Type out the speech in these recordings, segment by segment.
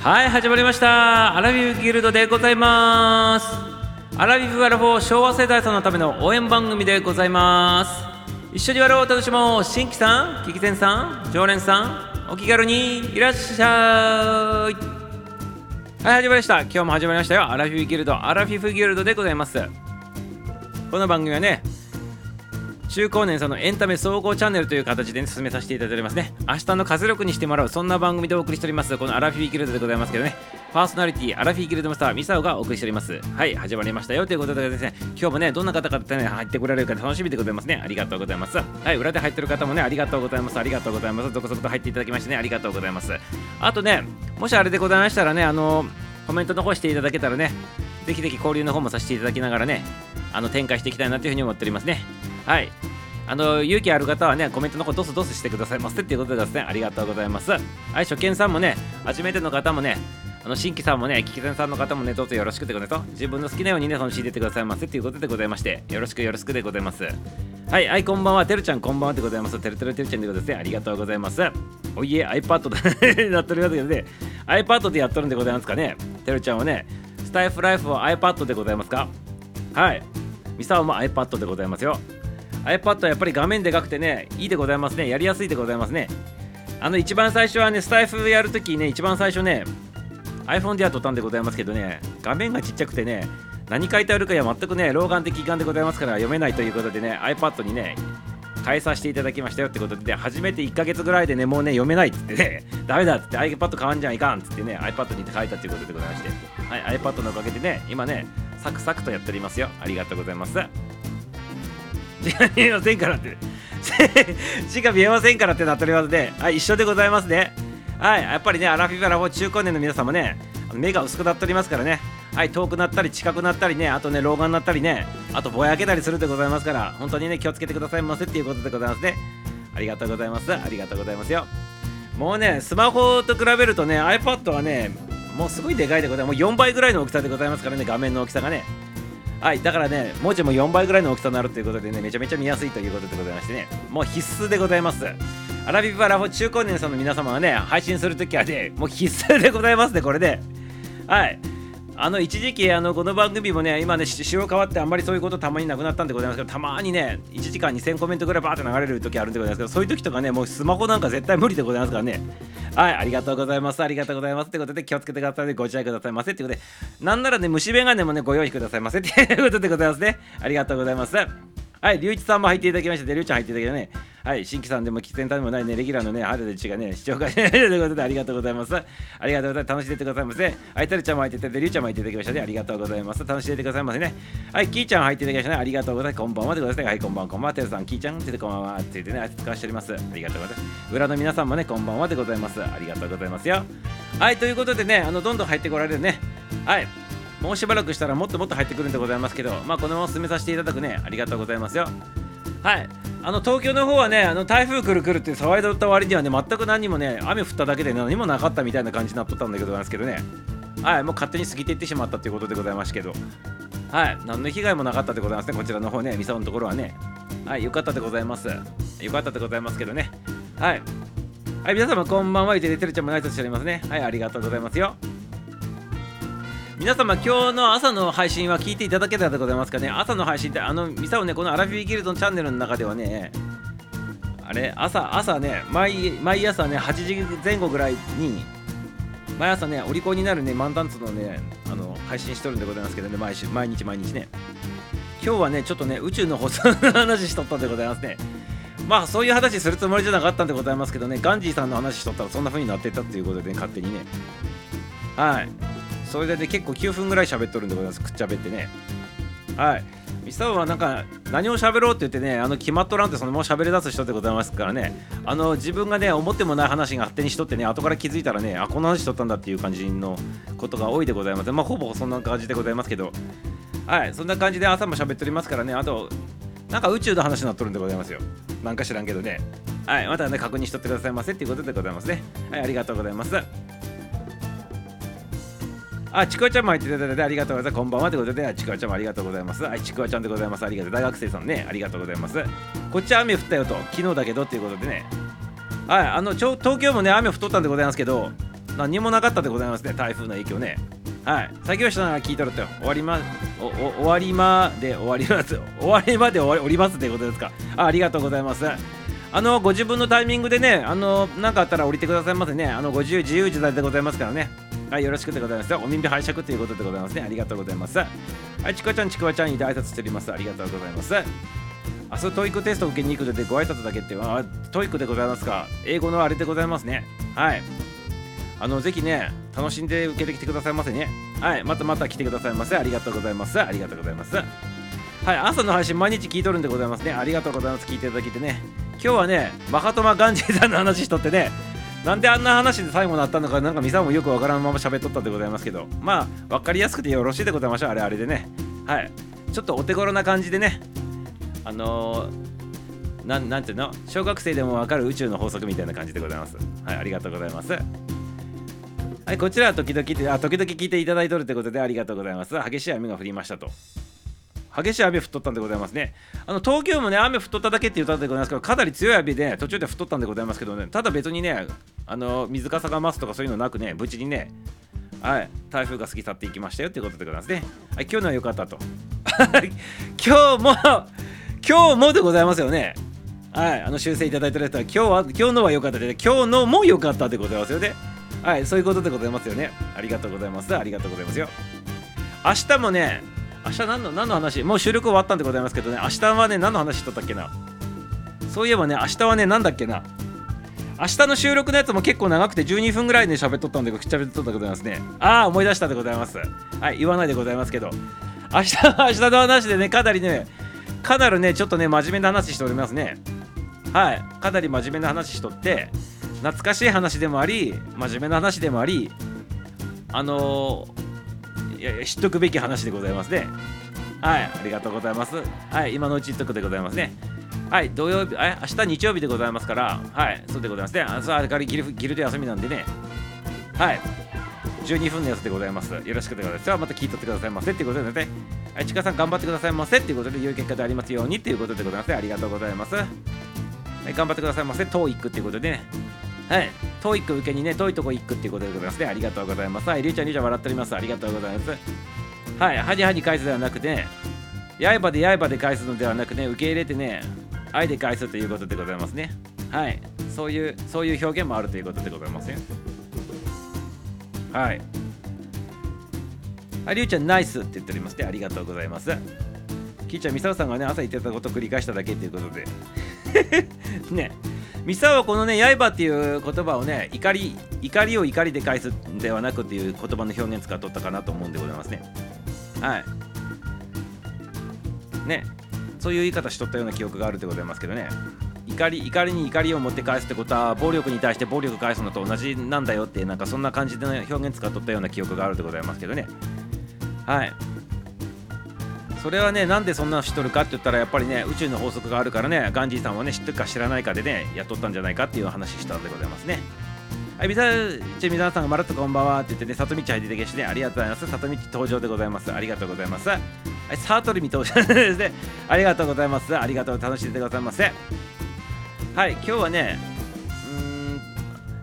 はい始まりました。アラビブギルドでございます。アラビブアラフォー昭和世代さんのための応援番組でございます。一緒にやろう楽しもう。新規さん聞き戦さん常連さんお気軽にいらっしゃい。はい始まりました。今日も始まりましたよ。アラフィフギルドアラフィフギルドでございます。この番組はね中高年さんのエンタメ総合チャンネルという形で、ね、進めさせていただいておりますね。明日の活力にしてもらう、そんな番組でお送りしております、このアラフィーギルドでございますけどね、パーソナリティ、アラフィーギルドマスター、ミサオがお送りしております。はい、始まりましたよということでですね、今日もね、どんな方々ね、入ってこられるか楽しみでございますね。ありがとうございます。はい、裏で入ってる方もね、ありがとうございます。ありがとうございます。続々と入っていただきましてね、ありがとうございます。あとね、もしあれでございましたらね、あの、コメント残していただけたらね、ぜひぜひ交流の方もさせていただきながらね、あの展開していきたいなというふうに思っておりますね。はい。あの勇気ある方はねコメントの方どすどすしてくださいませっていうことでですねありがとうございますはい初見さんもね初めての方もねあの新規さんもね、聞き手さんの方もね、どうぞよろしくでございます、自分の好きなようにね、その仕入れてくださいませということでございまして、よろしくよろしくでございます。はい、はい、こんばんは、てるちゃん、こんばんはでございます。てるてるてるちゃんでございますね。ありがとうございます。おいえ、iPad で なっておりますけどね、iPad でやっとるんでございますかね。てるちゃんはね、スタイフライフは iPad でございますか？はい。ミサオも iPad でございますよ。iPad はやっぱり画面でかくてね、いいでございますね。やりやすいでございますね。あの一番最初はね、スタイフやるときね、一番最初ね、iPhone でやっとたんでございますけどね、画面がちっちゃくてね、何書いてあるかは全くね、老眼的眼でございますから読めないということでね、iPad にね、変えさせていただきましたよってことで、初めて1ヶ月ぐらいでね、もうね、読めないっつってね、ダメだっつって iPad 変わんじゃいかんっつってね、iPad に書いたっていうことでございまして、はい、iPad のおかげでね、今ね、サクサクとやっておりますよ。ありがとうございます。字が見えませんからって 字が見えませんからってなっておりますねはい一緒でございますねはいやっぱりねアラフィフアラフォ中高年の皆様ね目が薄くなっておりますからね。はい遠くなったり近くなったりねあとね老眼になったりねあとぼやけたりするでございますから本当にね気をつけてくださいませっていうことでございますね。ありがとうございます。ありがとうございますよ。もうねスマホと比べるとね iPad はねもうすごいでかいでございます。もう4倍ぐらいの大きさでございますからね画面の大きさがね。はいだからね文字も4倍ぐらいの大きさになるということでねめちゃめちゃ見やすいということでございましてね。もう必須でございます。アラビブアラフォ中高年さんの皆様はね配信するときはねもう必須でございますねこれではい。あの一時期あのこの番組もね今ね仕様変わってあんまりそういうことたまになくなったんでございますけどたまにね1時間2000コメントぐらいバーって流れる時あるんでございますけどそういう時とかねもうスマホなんか絶対無理でございますからね。はいありがとうございますありがとうございます。ってことで気をつけてくださいね。ご自愛くださいませ。ってことでなんならね虫眼鏡もねご用意くださいませ。っていうことでございますね。ありがとうございます。はい、龍一さんも入っていただきました。龍ちゃん入っていただきましたね。はい、新規さんでも喫煙でもないね、レギュラーのね、春でちがね、視聴会 ということでありがとうございます。ありがとうございます。楽しんでてくださいませ。はい、たるちゃんも入っていただいて、龍ちゃんも入っていただきましたね。ありがとうございます。楽しんでてくださいませね。はい、キーちゃん入っていただきましたね。ありがとうございます。こんばんはでございます。はい、こんばんは、こんばんは。てるさん、キーちゃん、ててこんばんは。って言ってね、あいつ使わしております。ありがとうございます。裏の皆さんもね、こんばんはでございます。ありがとうございますよ。はい、ということでね、あのどんどん入ってこられるね。はい。もうしばらくしたらもっともっと入ってくるんでございますけど、まあ、このまま進めさせていただくね、ありがとうございますよ。はい。あの東京の方はねあの台風来る来るって騒いでった割にはね全く何もね雨降っただけで何もなかったみたいな感じになっとったんだけどなんですけどね。はいもう勝手に過ぎていってしまったということでございますけど。はい何の被害もなかったでございますねこちらの方ねミサオのところはね。はいよかったでございます。よかったでございますけどね。はい。はい皆様こんばんは。言っててるちゃんもナイスしておりますね。はいありがとうございますよ。皆様今日の朝の配信は聞いていただけたでございますかね？朝の配信ってあのミサをねこのアラフィーギルドのチャンネルの中ではねあれ朝朝ね毎毎朝ね8時前後ぐらいに毎朝ねお利口になるね満タンツのねあの配信しとるんでございますけどね毎週毎日毎日ね。今日はねちょっとね宇宙の放送の話しとったんでございますね。まあそういう話するつもりじゃなかったんでございますけどねガンジーさんの話しとったらそんな風になってたっていうことで、ね、勝手にね。はい。それで結構9分ぐらい喋っとるんでございます。くっちゃべってね。はい。ミサオはなんか何を喋ろうって言ってねあの決まっとらんってそのまま喋り出す人でございますからね。あの自分がね思ってもない話が勝手にしとってね後から気づいたらねあこんな話しとったんだっていう感じのことが多いでございます。まあほぼそんな感じでございますけど。はい。そんな感じで朝も喋っておりますからね。あとなんか宇宙の話になっとるんでございますよ。なんか知らんけどね。はい。またね確認しとってくださいませっていうことでございますね。はい。ありがとうございます。あ、ちくわちゃんも入っていただいてありがとうございます。こんばんはということで、ちくわちゃんもありがとうございます。はい、ちくわちゃんでございます。ありがとう。大学生さんね、ありがとうございます。こっち雨降ったよと、昨日だけどっていうことでね。はい、あのちょ東京もね、雨降っとったんでございますけど、何もなかったでございますね台風の影響ねはい作業者なら聞いとるって終わりまおお終わりまで終わります終わりまで終わりおりますってことですかあありがとうございますあのご自分のタイミングでねあの何かあったら降りてくださいませねあのご自由自由自在でございますからねはいよろしくでございます。お耳拝借ということでございますね。ありがとうございます。はいちくわちゃんちくわちゃんに挨拶しております。ありがとうございます明日トイックテストを受けに行くのでご挨拶だけってあトイックでございますか？英語のあれでございますね。はい。あのぜひね楽しんで受けてきてくださいませね。はいまたまた来てくださいませ。ありがとうございます。ありがとうございます。はい朝の配信毎日聞いとるんでございますね。ありがとうございます。聞いていただきてね。今日はねマハトマガンジーさんの話しとってね。なんであんな話で最後になったのかなんかミサもよくわからんまま喋っとったでございますけど。まあ分かりやすくてよろしいでございましょうあれあれでね。はい。ちょっとお手頃な感じでね。あのー、ななんていうの？小学生でもわかる宇宙の法則みたいな感じでございます。はいありがとうございます。はいこちらは時々あ時々聞いていただいとるということでありがとうございます。激しい雨が降りましたと。激しい雨降っとったんでございますね。あの東京もね、雨降っとっただけっていう歌でございますけど、かなり強い雨で、途中で降っとったんでございますけどね、ただ別にね、あの水かさが増すとかそういうのなくね、無事にね、はい、台風が過ぎ去っていきましたよっていうことでございますね。はい、今日のは良かったと。今日も、今日もでございますよね。はい、あの修正いただいてる人は、今日は、今日のは良かったで、今日のも良かったでございますよね。はい、そういうことでございますよね。ありがとうございます。ありがとうございますよ。明日もね、明日何の何の話？もう収録終わったんでございますけどね、明日はね、何の話しとったっけな？そういえばね、明日はね、何だっけな？明日の収録のやつも結構長くて12分ぐらいで喋っとったんで、喋っとったでございますね。ああ、思い出したでございます。はい、言わないでございますけど。明日は明日の話でね、かなりね、かなりね、ちょっとね、真面目な話しておりますね。はい、かなり真面目な話しとって、懐かしい話でもあり、真面目な話でもあり、あのー、いやいや知っとくべき話でございますね。はい、ありがとうございます。はい、今のうち言っとくでございますね。はい、土曜日、え、明日日曜日でございますから、はい、そうでございますね。あ、そう、あれからギルギルド休みなんでね。はい、12分のやつでございます。よろしくでございます。また聞いとってくださいませっていうことでね。はい、ちかさん頑張ってくださいませっていうことで、良い結果でありますようにっていうことでございます。ありがとうございます。はい、頑張ってくださいませ。 TOEIC っていうことでね。はい、 TOEIC 受けにね、遠いとこ行くっていうことでございますね。ありがとうございます。はい、りゅうちゃん、りゅうちゃん笑っております。ありがとうございます。はい、はにはに返すではなくて、刃で刃で返すのではなくね、受け入れてね、愛で返すということでございますね。はい、そういう、そういう表現もあるということでございますね。はい。あ、りゅうちゃん、ナイスって言っておりますね。ありがとうございます。きーちゃん、みさおさんがね、朝言ってたことを繰り返しただけということで。ね。ミサはこのね、刃っていう言葉をね、怒り、怒りを怒りで返すんではなくっていう言葉の表現使っとったかなと思うんでございますね。はい。ね、そういう言い方しとったような記憶があるでございますけどね。怒り怒りに怒りを持って返すってことは暴力に対して暴力返すのと同じなんだよってなんかそんな感じで、ね、表現使っとったような記憶があるでございますけどねはいそれはねなんでそんなの知っとるかって言ったらやっぱりね宇宙の法則があるからねガンジーさんはね知ってるか知らないかでねやっとったんじゃないかっていう話したんでございますね。はいみさちみささんがまるっとこんばんはって言ってね里道入ってきしてねありがとうございます。里道登場でございます。ありがとうございます。はいサートリミ登場ですね。ありがとうございます。ありがとう。楽しんでくださいませ。はい今日はねうん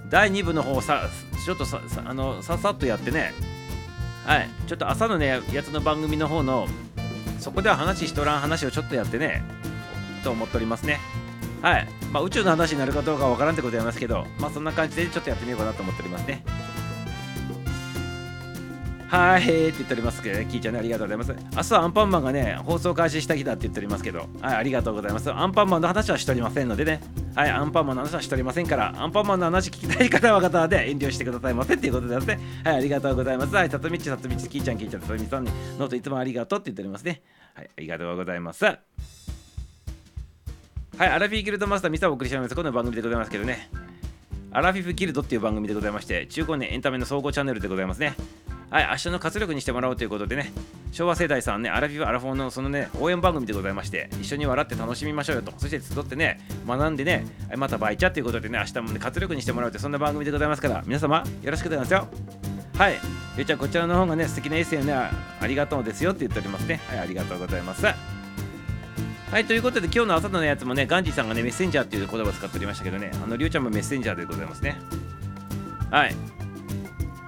第2部の方さちょっとさあのささっとやってね。はいちょっと朝のねやつの番組の方のそこでは話しとらん話をちょっとやってねと思っておりますね。はい。まあ宇宙の話になるかどうかわからんってことやりますけどまあそんな感じでちょっとやってみようかなと思っておりますね。はいって言っておりますけどね、キーちゃんね、ありがとうございます。明日はアンパンマンがね、放送開始した日だって言っておりますけど、はい、ありがとうございます。アンパンマンの話はしておりませんのでね、はい、アンパンマンの話はしておりませんから、アンパンマンの話聞きたい方は方で遠慮してくださいませっていうことですね。はい、ありがとうございます。はい、さとみち、さとみち、キーちゃん、キーちゃん、さとみさんに、ノートいつもありがとうって言っておりますね。はい、ありがとうございます。はい、アラフィフギルドマスター、ミサをお送りしております。この番組でございますけどね。アラフィフギルドっていう番組でございまして、中高年エンタメの総合チャンネルでございますね。はい、明日の活力にしてもらおうということでね、昭和世代さんね、アラフィフ・アラフォーのそのね、応援番組でございまして、一緒に笑って楽しみましょうよと、そして集ってね、学んでね、またバイチャということでね、明日もね、活力にしてもらおうってそんな番組でございますから、皆様、よろしくでございますよ。はい、ゆうちゃん、こちらの方がね、素敵なエッセイをね、ありがとうですよって言っておりますね。はい、ありがとうございます。はい、ということで、今日の朝のやつもね、ガンジーさんがね、メッセンジャーっていう言葉を使っておりましたけどね、あの、りゅうちゃんもメッセンジャーでございますね。はい。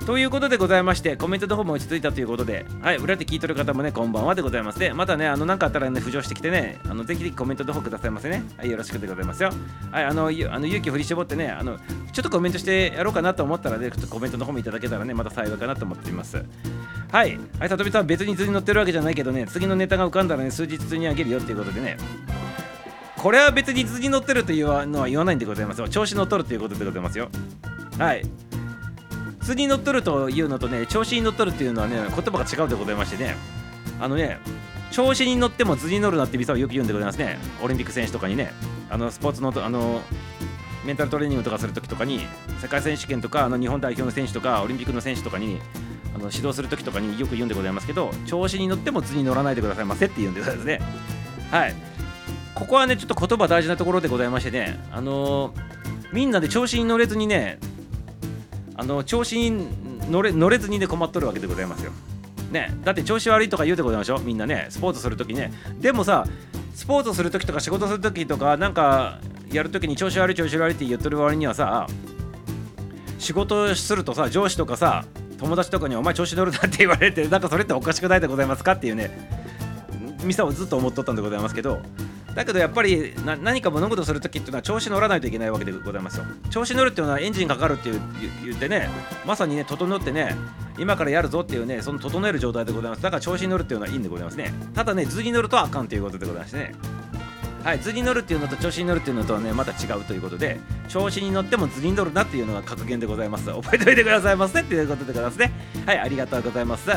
ということでございましてコメントの方も落ち着いたということではい裏で聞いてる方もねこんばんはでございますでまたねあの何かあったらね浮上してきてねあのぜひぜひコメントの方くださいませね。はいよろしくでございますよ。はいあのあの勇気を振り絞ってねあのちょっとコメントしてやろうかなと思ったらねちょっとコメントの方もいただけたらねまた幸いかなと思っています。はいはい里見さん別に図に乗ってるわけじゃないけどね次のネタが浮かんだらね数日通にあげるよっていうことでね。これは別に図に乗ってるというのは言わないんでございますよ。調子乗っとるということでございますよ。はい。図に乗っとるというのとね調子に乗っとるっていうのはね言葉が違うでございましてね。あのね調子に乗っても図に乗るなってミサはよく言うんでございますね。オリンピック選手とかにね。あのスポーツのあのメンタルトレーニングとかするときとかに世界選手権とかあの日本代表の選手とかオリンピックの選手とかにあの指導するときとかによく言うんでございますけど調子に乗っても図に乗らないでくださいませって言うんでございますね。はい。ここはねちょっと言葉大事なところでございましてね。あのー、みんなで調子に乗れずにねあの調子に乗れ乗れずにね困っとるわけでございますよ。ね、だって調子悪いとか言うでございましょ？うみんなねスポーツするときね。でもさスポーツするときとか仕事するときとかなんかやるときに調子悪い調子悪いって言ってる割にはさ仕事するとさ上司とかさ友達とかにお前調子乗るなって言われてなんかそれっておかしくないでございますか？っていうねミサをずっと思っとったんでございますけどだけどやっぱり何か物事をするときっていうのは調子乗らないといけないわけでございますよ。調子乗るっていうのはエンジンかかるっていう言ってねまさにね整ってね今からやるぞっていうねその整える状態でございます。だから調子に乗るっていうのはいいんでございますね。ただね図に乗るとあかんということでございましてね。はい図に乗るっていうのと調子に乗るっていうのとはねまた違うということで調子に乗っても図に乗るなっていうのが格言でございます。覚えておいてくださいませっていうことでございますね。はいありがとうございます。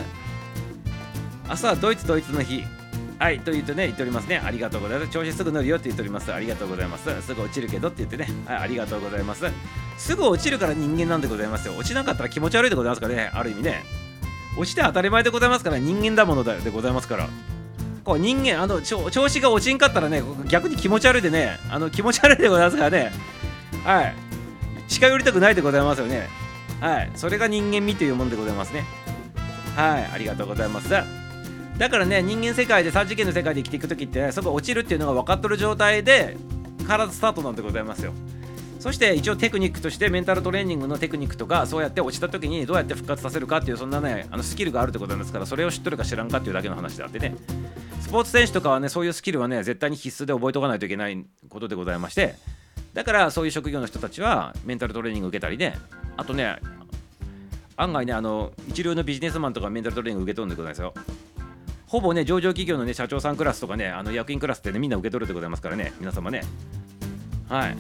明日はドイツドイツの日。はい、と言ってね、言っておりますね。ありがとうございます。調子すぐ乗るよって言っております。ありがとうございます。すぐ落ちるけどって言ってね、はい、ありがとうございます。すぐ落ちるから人間なんでございますよ。落ちなかったら気持ち悪いでございますからね、ある意味ね。落ちて当たり前でございますから、人間だものでございますから。こう人間、あの調子が落ちんかったらね、逆に気持ち悪いでね、あの気持ち悪いでございますからね。はい。近寄りたくないでございますよね。はい。それが人間味というものでございますね。はい。ありがとうございます。だからね人間世界で3次元の世界で生きていく時って、そこ落ちるっていうのが分かっとる状態で体スタートなんでございますよ。そして一応テクニックとしてメンタルトレーニングのテクニックとかそうやって落ちた時にどうやって復活させるかっていうそんなねあのスキルがあるってことなんですからそれを知っとるか知らんかっていうだけの話であってね。スポーツ選手とかはねそういうスキルはね絶対に必須で覚えておかないといけないことでございましてだからそういう職業の人たちはメンタルトレーニング受けたりねあとね案外ねあの一流のビジネスマンとかメンタルトレーニング受け取るんでございますよ。ほぼね、上場企業のね、社長さんクラスとかね、あの役員クラスってね、みんな受け取るでございますからね、皆様ね。はい。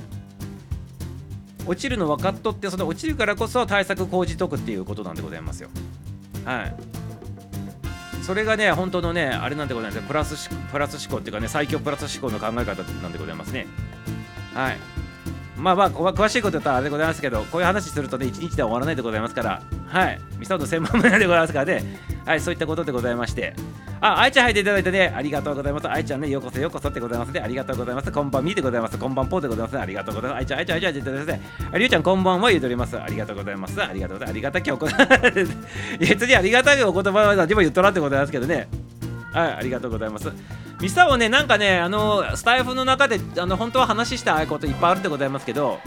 落ちるの分かっとって、その落ちるからこそ対策講じとくっていうことなんでございますよ。はい。それがね、本当のね、あれなんでございますプラスプラス思考っていうかね、最強プラス思考の考え方なんでございますね。はい。まあまあ、詳しいこと言ったらあれでございますけど、こういう話するとね、一日では終わらないでございますから、はい。ミサオの専門分野でございますからね、はい、そういったことでございまして、あ、愛ちゃん入っていただいてね、ありがとうございます。愛ちゃんね、ようこそようこそってございますね。ありがとうございます。こんばんみでございます。こんばんぽでございます、ね。ありがとうございます。愛ちゃん、愛ちゃん、愛ちゃん、愛ちゃん、愛ちゃん、ありゅうちゃん、こんばんは言うております。ありがとうございます。ありがとうございます。ありがたきお言葉。別にありがたいお言葉は何も言っとらんってことなんですけどね。はい、ありがとうございます。ミサをね、なんかね、あの、スタイフの中で、あの、本当は話したいこといっぱいあるでございますけど、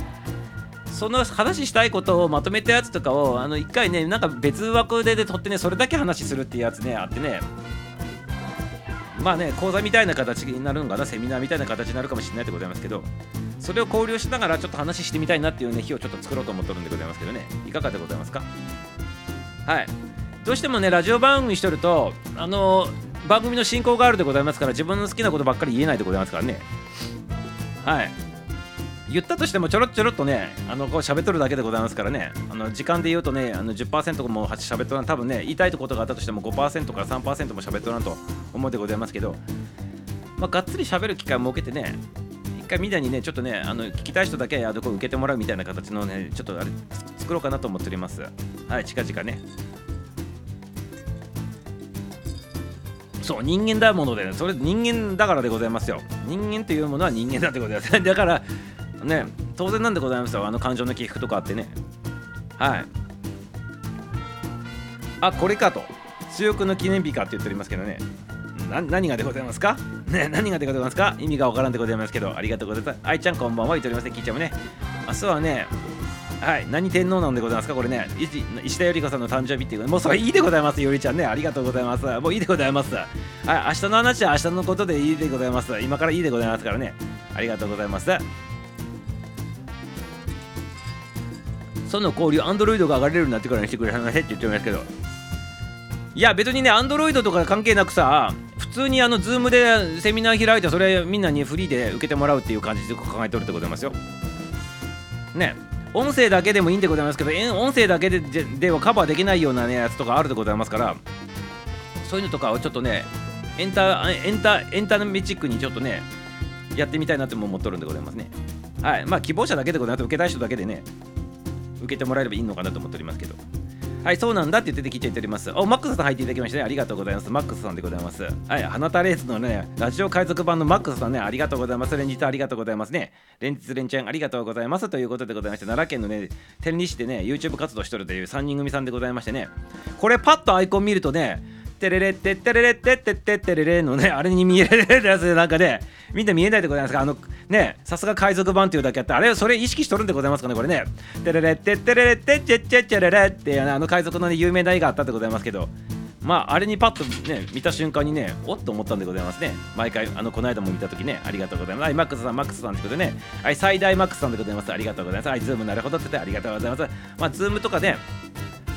その話したいことをまとめたやつとかをあの一回ねなんか別枠でで撮ってねそれだけ話するっていうやつねあってね。まあね講座みたいな形になるのかなセミナーみたいな形になるかもしれないでございますけどそれを交流しながらちょっと話してみたいなっていうね日をちょっと作ろうと思ってるんでございますけどね。いかがでございますか？はい。どうしてもねラジオ番組しとるとあの番組の進行があるでございますから自分の好きなことばっかり言えないでございますからね。はい。言ったとしてもちょろちょろっとねあのこう喋っとるだけでございますからね。あの時間で言うとねあの10%も喋っとらん。多分ね言いたいことがあったとしても5%から3%も喋っとらんと思うでございますけど、まあ、がっつり喋る機会を設けてね一回みんなにねちょっとねあの聞きたい人だけあどこ受けてもらうみたいな形のねちょっとあれ作ろうかなと思っております。はい近々ね。そう人間だもので、それ人間だからでございますよ。人間というものは人間だってことです。だからね当然なんでございますよ。あの感情の起伏とかあってね。はい。あこれかと。強くの記念日かって言っておりますけどね。何がでございますか？ね何がでございますか？意味がわからんでございますけど。ありがとうございます。愛ちゃんこんばんは。言っておりますね。キーちゃんもね。明日はねはい。何天皇なんでございますか？これね。石田ゆり子さんの誕生日っていうもうそれいいでございます。よりちゃんね。ありがとうございます。もういいでございます。はい明日の話は明日のことでいいでございます。今からいいでございますからね。ありがとうございます。その交流 Android が上がれるようになってからにしてくれ話って言ってますけど。いや別にね Android とか関係なくさ普通にあの Zoom でセミナー開いてそれみんなにフリーで受けてもらうっていう感じで考えておるってございますよ。ね。音声だけでもいいんでございますけど音声だけでではカバーできないような、ね、やつとかあるでございますから。そういうのとかをちょっとねエンタエンタエンタメチックにちょっとねやってみたいなって思っとるんでございますね。はい。まあ希望者だけでございます。受けたい人だけでね受けてもらえればいいのかなと思っておりますけど。はい、そうなんだって出て聞いていております。お、マックスさん入っていただきましてね、ありがとうございます。マックスさんでございます。はい、花田レースのね、ラジオ海賊版のマックスさんね、ありがとうございます。連日ありがとうございますね。連日連チャンありがとうございますということでございまして、奈良県のね、天理市でね、YouTube 活動しとるという3人組さんでございましてね、これパッとアイコン見るとね、テレレッテッテレレッテッテッテッテレレのね、あれに見えるやつでなんかね、みんな見えないでございますか？あの、ね、さすが海賊版っていうだけあって、あれ、それ意識しとるんでございますかね、これね。テレレッテッテレレッテッチェッチェッチェレレってあの海賊のね、有名な絵があったでございますけど、まあ、あれにパッとね、見た瞬間にね、おっと思ったんでございますね。毎回、あの、この間も見たときね、ありがとうございます。はい、マックスさん、マックスさんってことでね、はい、最大マックスさんでございます。ありがとうございます。はい、 Zoom なるほどって言ってありがとうございます。まあ、 Zoom とかね、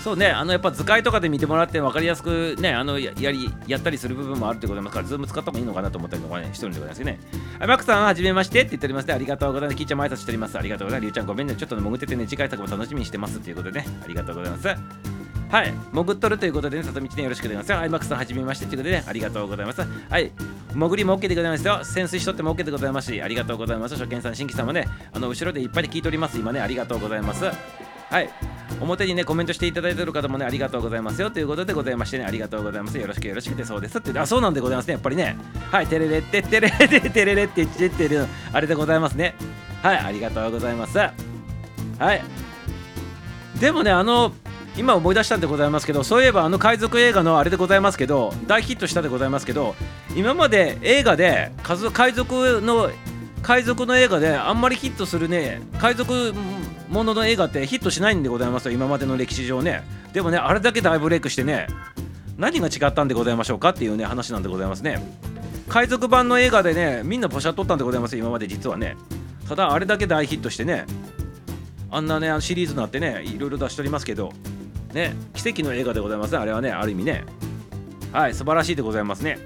そうね、あのやっぱ図解とかで見てもらって分かりやすくね、あのやりやったりする部分もあるってことますから、 Zoom 使った方がいいのかなと思ったりとかね、してるんでございますね。はい、マックさん、はじめましてって言っておりますね。ありがとうございます。キーちゃん挨拶しております。ありがとうございます。りゅうちゃん、ごめんね。ちょっと、潜っててね、次回作も楽しみにしてますっていうことでね、ありがとうございます。はい、潜っとるということでね、里道ね、よろしくお願いします。はい、マックさん、はじめましてということでね、ありがとうございます。はい、潜りも OK でございますよ。潜水しとっても OK でございますし、ありがとうございます。初見さん、新規さんもね、あの後ろでいっぱい聞いております。今ね、ありがとうございます。はい。表にねコメントしていただいてる方もねありがとうございますよ。ということでございましてねありがとうございます。よろしくよろしくてそうです。ってあそうなんでございますねやっぱりね。はいテレレってテレレってテレレって言ってる。あれでございますね。はいありがとうございます。はい。でもねあの今思い出したんでございますけどそういえばあの海賊映画のあれでございますけど大ヒットしたでございますけど今まで映画で海賊の海賊の映画であんまりヒットするね海賊ものの映画ってヒットしないんでございますよ。今までの歴史上ね。でもねあれだけ大ブレイクしてね何が違ったんでございましょうかっていうね話なんでございますね。海賊版の映画でねみんなポシャっとったんでございます今まで実はね。ただあれだけ大ヒットしてねあんなねシリーズになってねいろいろ出しておりますけど。ね奇跡の映画でございますね。あれはねある意味ね。はい素晴らしいでございますね。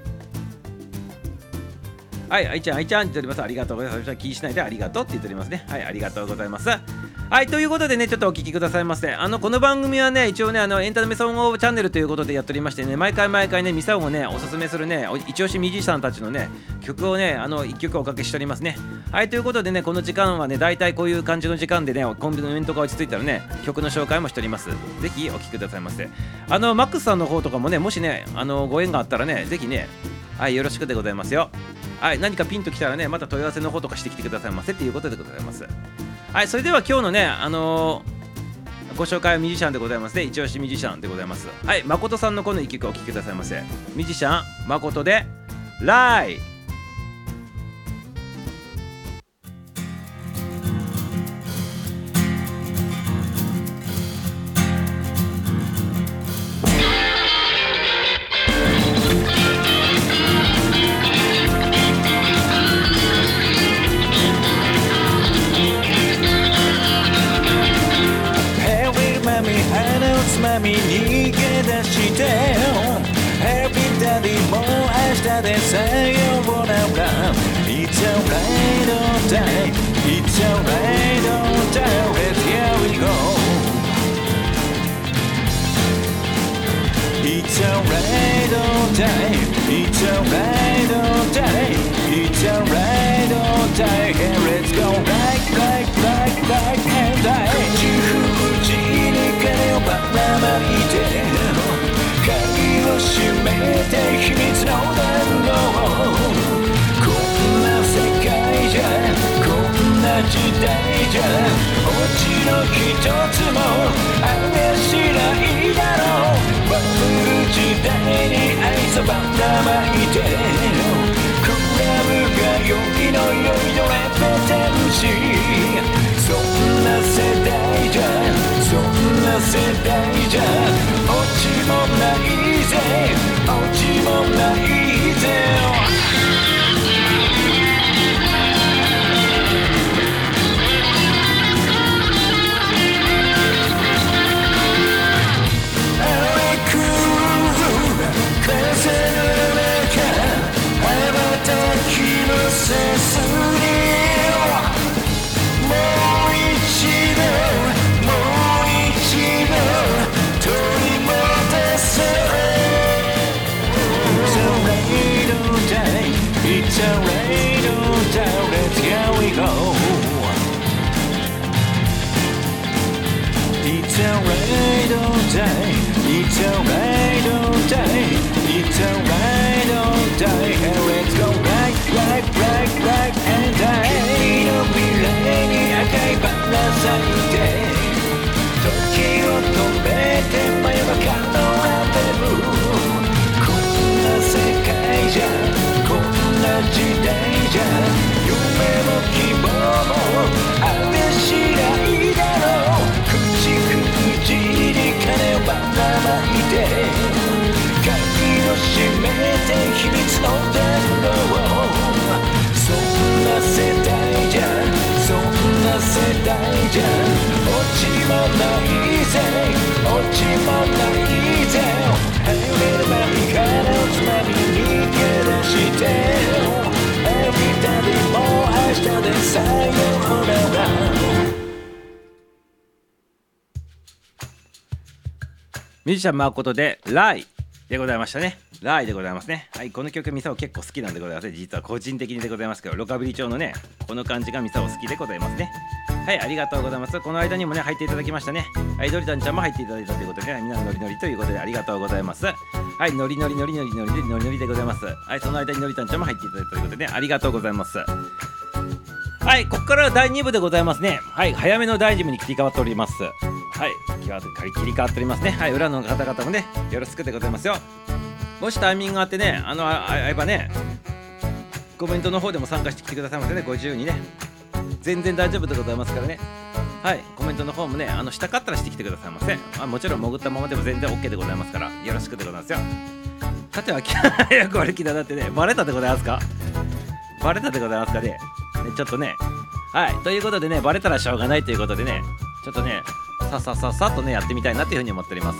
はい、愛ちゃん、愛ちゃんって言っております。ありがとうございます。気にしないでありがとうって言っておりますね。はい、ありがとうございます。はい、ということでね、ちょっとお聞きくださいませ。あの、この番組はね、一応ね、あの、エンタメ総合チャンネルということでやっておりましてね、毎回毎回ね、ミサオをね、おすすめするね、一押しミュージシャンたちのね、曲をね、あの、1曲おかけしておりますね。はい、ということでね、この時間はね、大体こういう感じの時間でね、コンビニのイベントが落ち着いたらね、曲の紹介もしております。ぜひお聴きくださいませ。あの、マックスさんの方とかもね、もしね、あの、ご縁があったらね、ぜひね、はい、よろしくでございますよ。はい、何かピンときたらね、また問い合わせの方とかしてきてくださいませっていうことでございます。はい、それでは今日のね、あのー、ご紹介はミュージシャンでございますね。一押しミュージシャンでございます。はい、誠さんのこの一曲をお聴きくださいませ。ミュージシャン、誠で、ライでさようなら It's alright all day It's alright all day Let's here we go It's alright all day It's alright all day It's alright all day Hey let's go like like like like を閉めて秘密の電動こんな世界じゃこんな時代じゃ落ちの一つも怪しないだろミュージャン誠で「ライ」でございましたね。ライでございますね。はい、この曲、ミサオ結構好きなんでございますね。実は個人的にでございますけど、ロカビリ調のね、この感じがミサオ好きでございますね。はい、ありがとうございます。この間にもね、入っていただきましたね。はい、ドリタンちゃんも入っていただいたということで、ね、みんなノリノリということでありがとうございます。はい、ノリノリノリノリノリノリノリでございます。はい、その間にノリタンちゃんも入っていただいたということでね、ありがとうございます。はい、ここからは第2部でございますね。はい、早めの第2部に切り替わっております。はい、切り替わっておりますね。はい、裏の方々もね、よろしくでございますよ。もしタイミングがあってね、あの、ああやっぱね、コメントの方でも参加してきてくださいませね、ご自由にね。全然大丈夫でございますからね。はい、コメントの方もね、あの、したかったらしてきてくださいませ。あもちろん潜ったままでも全然 OK でございますから、よろしくでございますよ。さては、早く割り切だってね、バレたでございますか？バレたでございますかね？ねちょっとね、はい、ということでね、バレたらしょうがないということでね、ちょっとね、ささささっとね、やってみたいなっていうふうに思っております。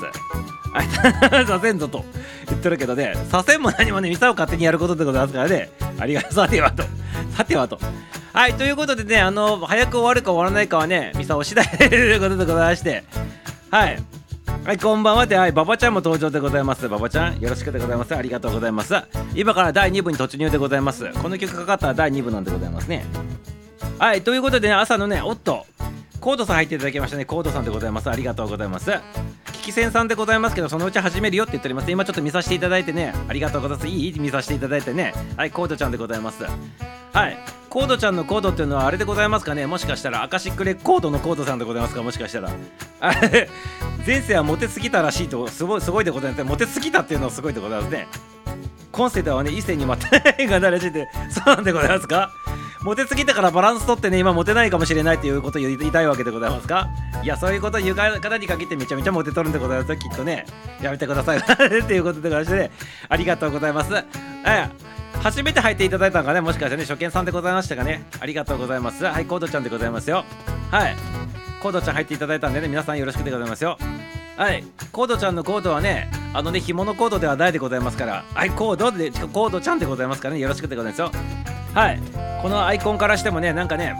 はい、させんぞと言ってるけどね、させんも何もね、ミサを勝手にやることでございますからね、ありがとう、さてはと、さてはと。はい、ということでね、あの、早く終わるか終わらないかはね、ミサを次第ということでございまして、はい。はい、こんばんはで、はい、ババちゃんも登場でございます。ババちゃん、よろしくでございます。ありがとうございます。今から第2部に突入でございます。この曲かかったら第2部なんでございますね。はい、ということでね、朝のね、おっと、コードさん入っていただきましたね。コードさんでございます。ありがとうございます。聞き戦さんでございますけど、そのうち始めるよって言っております。今ちょっと見させていただいてね、ありがとうございます。いい見させていただいてね。はい、コードちゃんでございます。はい、コードちゃんのコードっていうのはあれでございますかね？もしかしたらアカシックレコードのコードさんでございますか？もしかしたら。あれ、前世はモテすぎたらしいと、すごい、すごいでございます。モテすぎたっていうのはすごいでございますね。今世ではね、異性にまた がならしいて、そうなんでございますか？モテすぎたからバランス取ってね、今モテないかもしれないっていうことを言いたいわけでございますか？いや、そういうことを言う方に限ってめちゃめちゃモテ取るんでございますよ、きっとね。やめてください。っていうことでございましてね、ありがとうございます。は い初めて入っていただいたのがね、もしかしてね、初見さんでございましたかね。ありがとうございます。はい、コードちゃんでございますよ。はい。コードちゃん入っていただいたんでね、皆さんよろしくでございますよ。はい、コードちゃんのコードはね、あのね、紐のコードではないでございますから、はい、コードで、コードちゃんでございますからね、よろしくでございますよ。はい、このアイコンからしてもね、なんかね、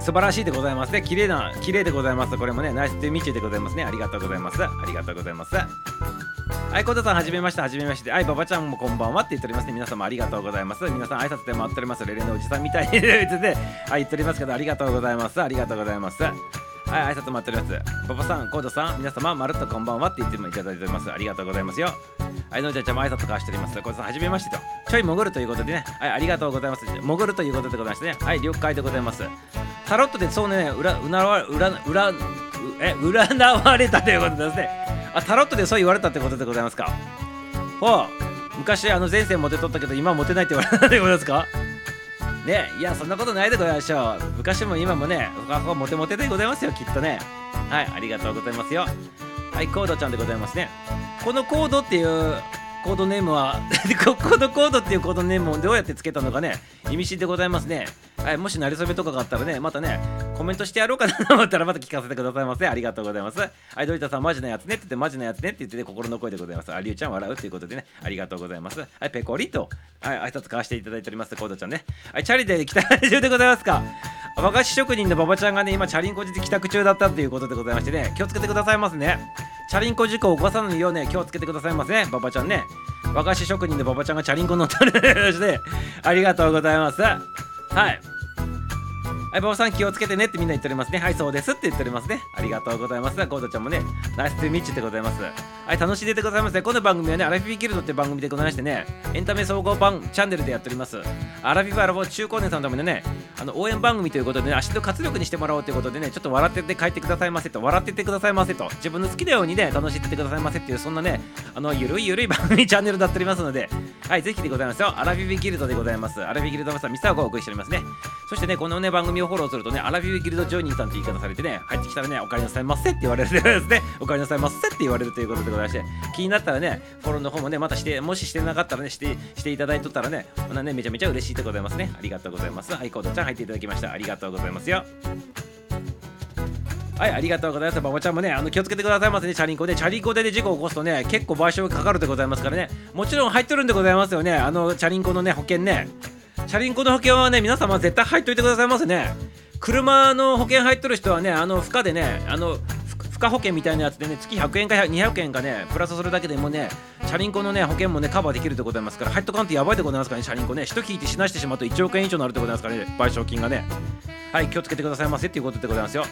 素晴らしいでございますね。綺麗な、綺麗でございます。これもね、ナイステミチュでございますね。ありがとうございます。ありがとうございます。はい、コトさん、はじめまして、はじめまして。はい、ババちゃんもこんばんはって言っておりますね。皆様ありがとうございます。皆さん、挨拶で回っております。レレのおじさんみたいに 言ってはい、言っておりますけど、ありがとうございます。ありがとうございます。はい、挨拶待っております。パパさん、コードさん、皆様、まるっとこんばんはって言ってもいただいております。ありがとうございますよ。はい、のんちゃんちゃんも挨拶交わしております。コードさん、はじめましてと。ちょい潜るということでね、はい、ありがとうございます。潜るということでございましてね、はい、了解でございます。タロットでそうね、裏、うなわ、裏、裏、え、占われたということですね。あ、タロットでそう言われたってことでございますか。ほう、昔、あの前世モテとったけど、今モテないって言われたってことですかねいやそんなことないでございましょう。昔も今もねふかふかモテモテでございますよきっとね。はいありがとうございますよ。はいコードちゃんでございますね。このコードっていうコードネームはここのコードっていうコードネームをどうやってつけたのかね意味深でございますね。はいもしなりそめとかがあったらねまたねコメントしてやろうかなと思ったらまた聞かせてくださいませ。ありがとうございます。はいドリタさんマジなやつねって言ってマジなやつねって言って、ね、心の声でございます。ありゅうちゃん笑うということでね。ありがとうございます。はいペコリとはい挨拶交わしていただいておりますコードちゃんね。はいチャリで来た中でございますか。和菓子職人の馬場ちゃんがね今チャリンコで帰宅中だったということでございましてね気をつけてくださいますね。チャリンコ事故を起こさないようね気をつけてくださいませ。ねババちゃんね。和菓子職人のババちゃんがチャリンコ乗ったりしてありがとうございます。はい。はい、馬場さん気をつけてねってみんな言っておりますね。はい、そうですって言っておりますね。ありがとうございます。コードちゃんもね、ナイストゥミッチでございます。はい、楽しんでてございますね。この番組はね、アラフィフギルドって番組でございましてね、エンタメ総合版チャンネルでやっております。アラフィフアラフォー中高年さんのためのね、あの応援番組ということでね、足の活力にしてもらおうということでね、ちょっと笑ってて帰ってくださいませと、笑っててくださいませと、自分の好きなようにね、楽しんでてくださいませっていう、そんなね、あの、ゆるいゆるい番組チャンネルになっておりますので、はい、ぜひでございますよ。アラフィフギルドでございます。アラフィフギルドのさん、ミサをお送りしておりますね。そしてね、このね、番組をフォローするとね、アラフィフギルドジョニーさんって言い方されてね、入ってきたらね、お帰りなさいませって言われるですね、お帰りなさいませって言われるということでございまして、気になったらね、フォローの方もね、またして、もししてなかったらね、してしていただいとったらね、こんなね、めちゃめちゃ嬉しいでございますね。ありがとうございます。はい、コードちゃん入っていただきました。ありがとうございますよ。はい、ありがとうございます。ババちゃんもね、あの気をつけてくださいませね、チャリンコで。チャリンコで、ね、事故を起こすとね、結構賠償がかかるでございますからね。もちろん入っとるんでございますよね、あのチャリンコのね、保険ね。チャリンコの保険はね、皆様絶対入っといてくださいませね。車の保険入っとる人はね、あの負荷でね、あの負荷保険みたいなやつでね、月100円か200円かね、プラスするだけでもね、チャリンコのね、保険もね、カバーできるでございますから、入っとかんとやばいでございますからね、チャリンコね、一聞いて死なしてしまうと1億円以上になるでございますからね、賠償金がね。はい、気をつけてくださいませっていうことでございますよ。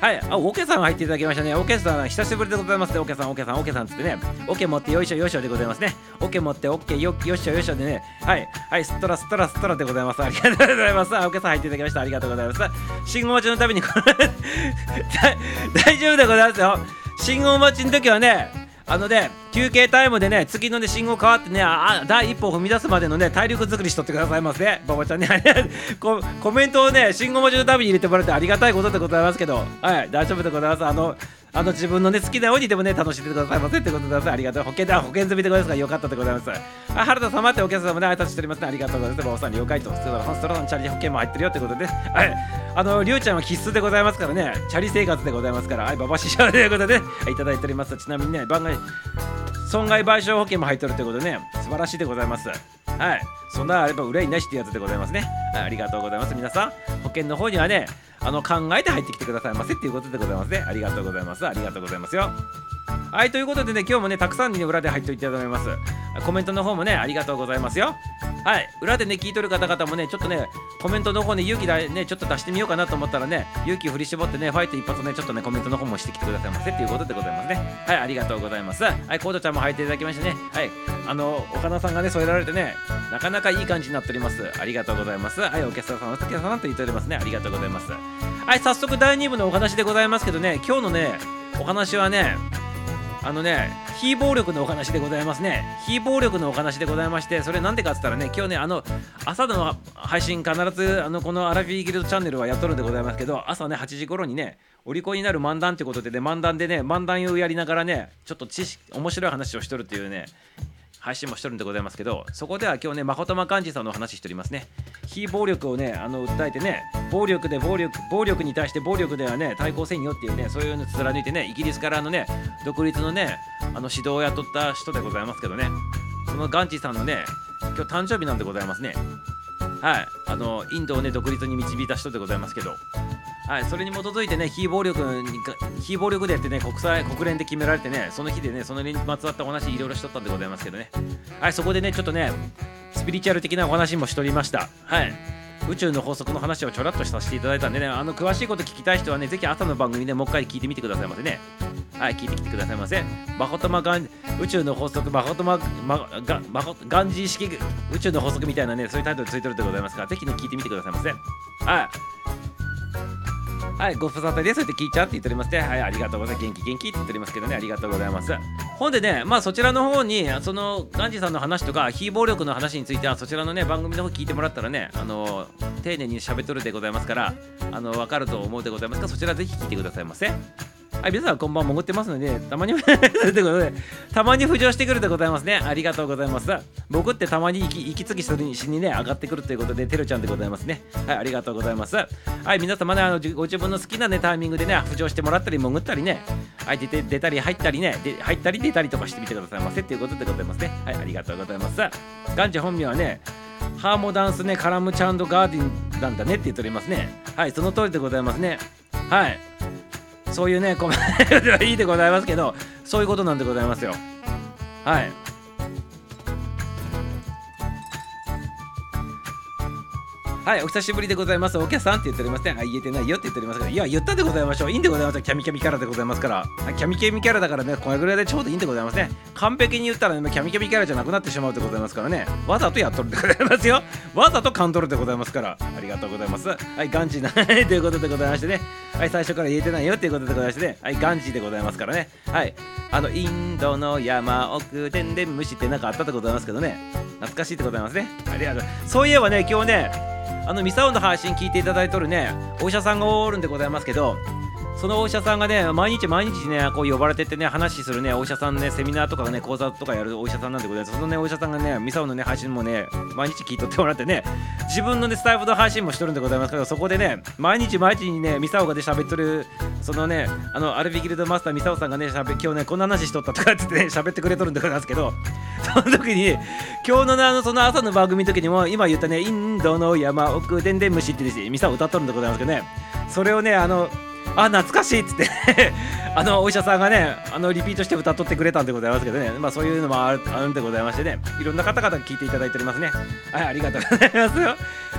はい、あ、オケさん入っていただきましたね。オケさん、久しぶりでございますね。オケさん、オケさん、オケさんつってね。オケ持ってよいしょよいしょでございますね。オケ持ってオッケーよよいしょよいしょでね。はい、はい、ストラストラストラでございます。ありがとうございます。オケさん入っていただきました。ありがとうございます。信号待ちのために大丈夫でございますよ。信号待ちの時はね、あのね、休憩タイムでね、次のね、信号変わってね、あ第一歩を踏み出すまでのね、体力作りしとってくださいませ、ね。ババちゃんね、コメントをね、信号待ちのために入れてもらってありがたいことでございますけど、はい、大丈夫でございます。あの、あの自分のね好きなようにでもね楽しんでください。ませってことでありがとう保険だ保険済みでございます。からよかったでございます。あ原田様ってお客様で挨拶しております。ねありがとうございます。おさん了解とそれはストロのチャリ保険も入ってるよってことで。はい。あのりゅうちゃんは必須でございますからね。チャリ生活でございますからはいババ師匠ということで、はい、いただいておりますちなみにね番外損害賠償保険も入ってるということでね素晴らしいでございますはいそんなあれば憂いなしってやつでございますね、はい、ありがとうございます皆さん保険の方にはねあの考えて入ってきてくださいませっていうことでございますね。ありがとうございます。ありがとうございますよ。はいということでね今日もねたくさんに、ね、裏で入っておいていただきます。コメントの方もねありがとうございますよ。はい裏でね聞いとる方々もねちょっとねコメントの方ね勇気だねちょっと出してみようかなと思ったらね勇気振り絞ってねファイト一発ねちょっとねコメントの方もしてきてくださいませっていうことでございますね。はいありがとうございます。はいコードちゃんも入っていただきましてね。はい。あの岡田さんがね添えられてねなかなかいい感じになっております。ありがとうございます。はいお客様お客様と言っておりますね。ありがとうございます。はい早速第2部のお話でございますけどね今日のねお話はねあのね、非暴力のお話でございますね。非暴力のお話でございまして、それなんでかっつったらね、今日ね、あの、朝の配信必ず、あの、このアラフィーギルドチャンネルはやっとるんでございますけど、朝ね、8時頃にね、お利口になる漫談ってことでね、漫談でね、漫談をやりながらね、ちょっと知識、面白い話をしとるっていうね、配信もしてるんでございますけどそこでは今日ね誠間幹事さんのお話しておりますね。非暴力をねあの訴えてね暴力で暴力暴力に対して暴力ではね対抗せんよっていうねそういうの貫いてねイギリスからのね独立のねあの指導を雇った人でございますけどね。そのガンジーさんのね今日誕生日なんでございますね。はい。あのインドをね独立に導いた人でございますけど。はい、それに基づいてね、非暴力に非暴力でやってね、国際、国連で決められてね、その日でね、そのにまつわったお話、いろいろしとったんでございますけどね。はい、そこでね、ちょっとね、スピリチュアル的なお話もしとりました。はい。宇宙の法則の話をちょらっとさせていただいたんでね、あの詳しいこと聞きたい人はね、ぜひ朝の番組でもう一回聞いてみてくださいませね。はい、聞いてきてくださいませ。バホトマガン宇宙の法則、バホトママガバホガンジー式宇宙の法則みたいなね、そういうタイトルついてるでございますから、ぜひね、聞いてみてくださいませ。はい。はい、ご無沙汰です。って聞いちゃって言っておりまして。はい、ありがとうございます。元気元気って言っておりますけどね、ありがとうございます。ほんでね、まあそちらの方に、そのガンジーさんの話とか、非暴力の話については、そちらのね、番組の方聞いてもらったらね、あの、丁寧に喋っとるでございますから、あの、わかると思うでございますが、そちらぜひ聞いてくださいませ。はい、皆さんこんばんは潜ってますので、たまに ということで、たまに浮上してくるでございますね。ありがとうございます。僕ってたまに息息継ぎするしにね、上がってくるということで、てるちゃんでございますね。はい、ありがとうございます。はい、皆様ね、あのご自分の好きなね、タイミングでね、浮上してもらったり、潜ったりね、はい、出て出たり入ったりね、で入ったり出たりとかしてみてくださいませっていうことでございますね。はい、ありがとうございます。ガンジ本名はね、ハーモダンスね、カラムチャンドガーディンなんだねって言っておりますね。はい、その通りでございますね。はい。そういうね、コメントではいいでございますけど、そういうことなんでございますよ。はい。はい、お久しぶりでございます。お客さんって言っておりますね。あ、言えてないよって言っておりますけど、いや、言ったでございましょう。いいんでございますよ。キャミキャミキャラでございますから。キャミキャミキャラだからね、これぐらいでちょうどいいんでございますね。完璧に言ったらね、キャミキャミキャラじゃなくなってしまうでございますからね。わざとやっとるでございますよ。わざとカントルでございますから。ありがとうございます。はい、ガンジーなということでございましてね。はい、最初から言えてないよっていうことでございましてね。はい、ガンジーでございますからね。はい、あの、インドの山奥でんでん虫ってなんかあったでございますけどね。懐かしいでございますね。ありがとう。そういえばね、今日ね、あのミサオの配信聞いていただいとるねお医者さんがおるんでございますけどそのお医者さんがね毎日毎日ねこう呼ばれてってね話するねお医者さんねセミナーとかね講座とかやるお医者さんなんでございますそのねお医者さんがねミサオのね配信もね毎日聞いとってもらってね自分のねスタイフの配信もしとるんでございますけどそこでね毎日毎日にねミサオがで喋っとるそのねあのアルビギルドマスターミサオさんがねしゃべ今日ねこんな話しとったとかってね 喋ってくれとるんでございますけどその時に今日のねあのその朝の番組の時にも今言ったねインドの山奥でんでん虫ってですねミサオ歌っとるんでございますけどねそれをねあのあ懐かしいっつって あのお医者さんがねあのリピートして歌っとってくれたんでございますけどねまあそういうのもあるあるんでございましてねいろんな方々聞いていただいておりますねはいありがとうございますよ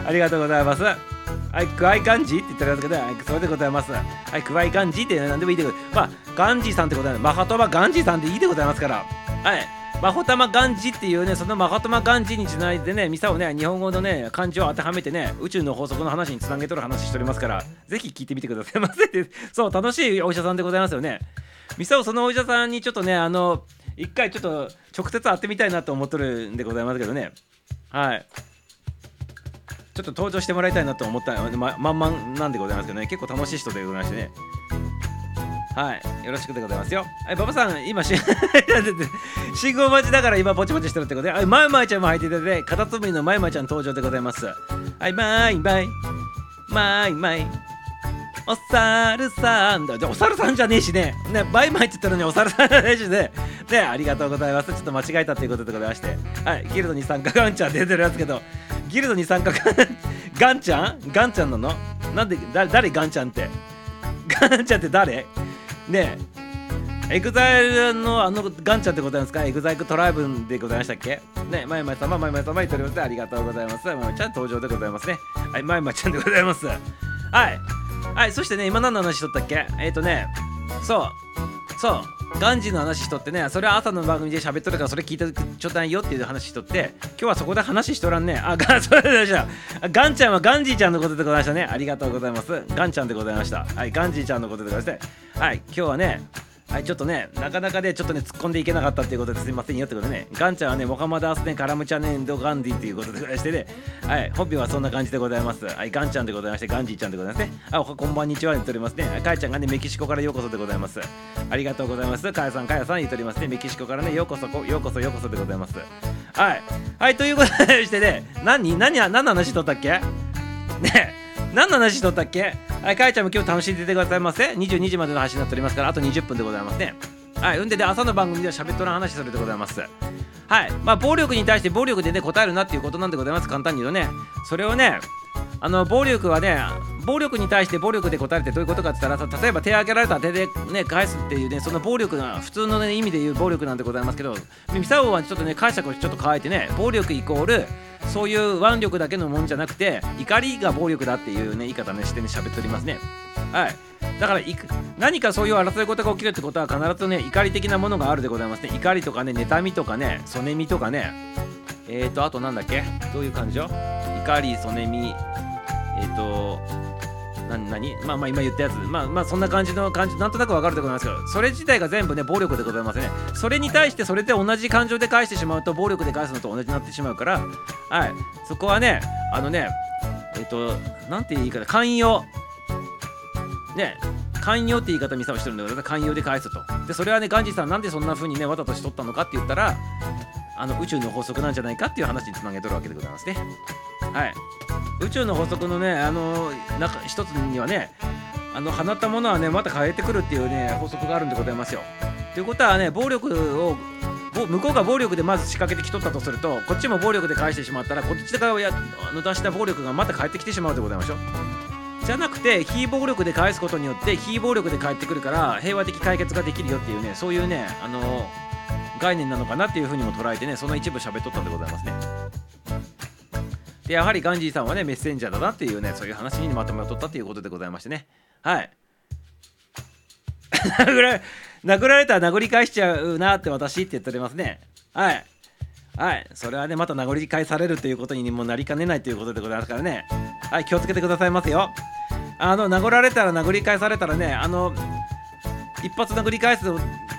ありがとうございますはい、クワイガンジって言ってるんですけど、はい、それでございます。はい、クワイガンジって何でもいいでございます。まあ、ガンジーさんってことで、マハトマガンジーさんでいいでございますから。はい。マホタマガンジっていうね、そのマホタマガンジにつないでね、ミサをね、日本語のね、漢字を当てはめてね、宇宙の法則の話につなげとる話しておりますから、ぜひ聞いてみてくださいませって。そう、楽しいお医者さんでございますよね。ミサをそのお医者さんにちょっとね、あの、一回ちょっと直接会ってみたいなと思っとるんでございますけどね。はい。ちょっと登場してもらいたいなと思ったまんまんなんでございますけどね結構楽しい人でございましてねはい。よろしくでございますよ。はい馬場さん今し 信号待ちだから今ポチポチしてるってことで。はいまいまいちゃんも入っていただいてカタツムリのまいまいちゃん登場でございます。はいまいまい。まいまい。お猿さんだ。じゃあお猿さんじゃねえしね。ねバイバイって言ったのにお猿さんじゃねえしね。ねありがとうございます。ちょっと間違えたということでございまして。はいギルドに参加ガンちゃん出てるやつけど。ギルドに参加ガンちゃん？ガンちゃんなの？なんでだ誰ガンちゃんって？ガンちゃんって誰？ねえ EXILE のあのガンちゃんでございますか？ EXILE TRIBE でございましたっけ？ねまいまい様まいまい様言っております。ありがとうございます。まいまいちゃん登場でございますね。はいまいまいちゃんでございます。はいはいそしてね今何の話しとったっけ？えっ、ー、とねそうそう。ガンジーの話しとってねそれは朝の番組で喋っとるからそれ聞いてちょうだいよっていう話しとって今日はそこで話しとらんね。あガン そうでしたガンちゃんはガンジーちゃんのことでございましたね。ありがとうございます。ガンちゃんでございました。はいガンジーちゃんのことでございまして。はい今日はねはい、ちょっとね、なかなかで、ね、ちょっとね、突っ込んでいけなかったっていうことですいませんよってことでね、ガンちゃんはね、モハマド・アスネ・カラムチャネンド・ガンディっていうことでございましてね、はい、本名はそんな感じでございます。はい、ガンちゃんでございまして、ガンジーちゃんでございますね。あ、こんばんにちは言っておりますね。かやちゃんがね、メキシコからようこそでございます。ありがとうございます。かやさん、かやさん言っておりますね。メキシコからね、ようこそ、ようこそ、ようこそでございます。はい、はい、ということでしてね、何、何、何の話しとったっけ？ね何の話しとったっけ？はい、かえちゃんも今日楽しんでてくださいませ。22時までの配信になっておりますから、あと20分でございますね。はい、うんでで朝の番組では喋っとらん話するでございます。はい、まあ暴力に対して暴力でね答えるなっていうことなんでございます。簡単に言うとね、それをね、あの暴力はね、暴力に対して暴力で答えてどういうことかって言ったら、例えば手を挙げられたら手でね返すっていうね、その暴力が普通の、ね、意味で言う暴力なんでございますけど、ミサオはちょっとね解釈をちょっと変えてね、暴力イコールそういう腕力だけのもんじゃなくて怒りが暴力だっていうね言い方ねしてね喋っておりますねはい。だから何かそういう争い事が起きるってことは必ずね怒り的なものがあるでございますね。怒りとかね妬みとかねそねみとかね。えーとあとなんだっけ？どういう感情怒りそねみ。えーとな何？まあまあ今言ったやつ。まあまあそんな感じの感じなんとなくわかると思いますけどそれ自体が全部ね暴力でございますね。それに対してそれで同じ感情で返してしまうと暴力で返すのと同じになってしまうからはい。そこはねあのねえっ、ー、となんて言い方寛容。ね寛容って言い方ミサをしてるんだけど寛容で返すと。でそれはねガンジーさんなんでそんな風にねわざとしとったのかって言ったらあの宇宙の法則なんじゃないかっていう話につなげとるわけでございますね。はい。宇宙の法則のねあの中一つにはねあの放ったものはねまた返ってくるっていうね法則があるんでございますよ。ということはね暴力を向こうが暴力でまず仕掛けてきとったとするとこっちも暴力で返してしまったらこっちがやあの出した暴力がまた返ってきてしまうでございましょう。じゃなくて非暴力で返すことによって非暴力で返ってくるから平和的解決ができるよっていうねそういうねあの概念なのかなっていうふうにも捉えてねその一部喋っとったんでございますね。でやはりガンジーさんはねメッセンジャーだなっていうねそういう話にまとめを取ったっていうことでございましてね。はい。殴ら殴られたら殴り返しちゃうなって私って言っておりますね。はい。はい。それはねまた殴り返されるということにもなりかねないということでございますからね。はい気をつけてくださいますよ。あの殴られたら殴り返されたらねあの一発殴り返す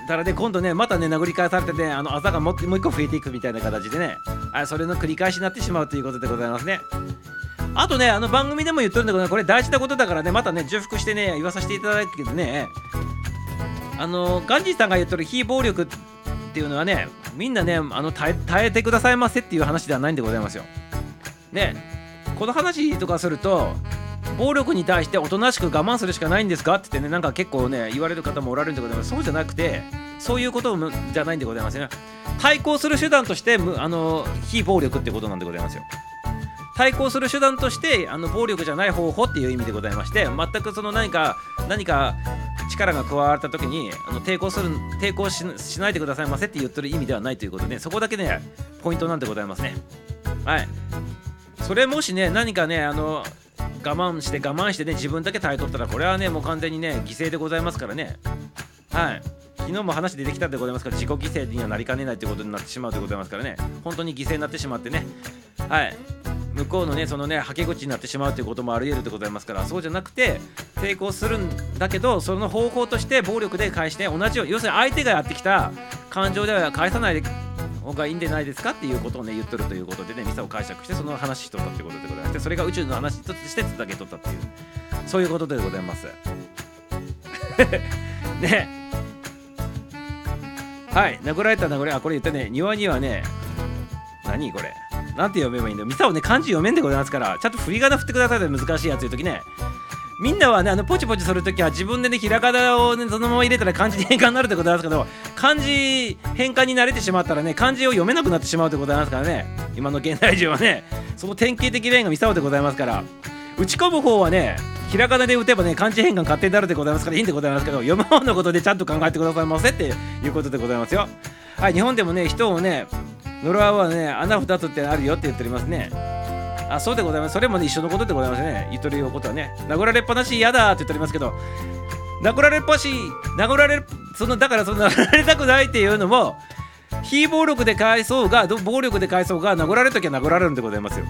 たらね今度ねまたね殴り返されてねあのあざがももう一個増えていくみたいな形でねあそれの繰り返しになってしまうということでございますね。あとねあの番組でも言ってるんだけどねこれ大事なことだからねまたね重複してね言わさせていただくけどね。あのガンジーさんが言ってる非暴力っていうのはねみんなねあの耐えてくださいませっていう話ではないんでございますよ。ね。この話とかすると暴力に対しておとなしく我慢するしかないんですか？って言ってねなんか結構ね言われる方もおられるんでございます。そうじゃなくてそういうことじゃないんでございますね対抗する手段としてあの非暴力ってことなんでございますよ。対抗する手段としてあの暴力じゃない方法っていう意味でございまして全くその何か何か力が加わった時にあの抵抗する抵抗しないでくださいませって言ってる意味ではないということで、そこだけねポイントなんでございますね。はい。それもしね何かねあの我慢して我慢してね自分だけ耐えとったらこれはねもう完全にね犠牲でございますからね。はい。昨日も話出てきたんでございますから自己犠牲にはなりかねないということになってしまうでございますからね。本当に犠牲になってしまってね。はい。向こうのねそのねはけ口になってしまうということもあり得るでございますからそうじゃなくて抵抗するんだけどその方法として暴力で返して同じよう要するに相手がやってきた感情では返さないでがいいんじゃないですかっていうことをね言っとるということでねミサを解釈してその話しとったということでございましてそれが宇宙の話としてつなげとったっていうそういうことでございます。ねはい。殴られた殴れあこれ言ったね庭にはね何これ。なんて読めばいいんだミサをね漢字読めんでございますからちゃんと振り仮名振ってくださいと難しいやついう時ねみんなはねあのポチポチするときは自分でねひらがなをねそのまま入れたら漢字に変換になるってことなんですけど 漢字変換に慣れてしまったらね漢字を読めなくなってしまうってことなんですからね。今の現代人はねその典型的例がミサオでござい。ますから打ち込む方はねひらがなで打てばね漢字変換勝手になるでございますからいいんでございますけど読む方のことでちゃんと考えてくださいませっていうことでございますよ。はい日本でもね人をね呪わはね穴2つってあるよって言っておりますね。あそうでございます。それもね一緒のことでございますね。言っとることはね。殴られっぱなし嫌だって言っておりますけど殴られっぱし殴られそのだからその殴られたくないっていうのも非暴力で返そうが暴力で返そうが殴られるときは殴られるんでございますよ。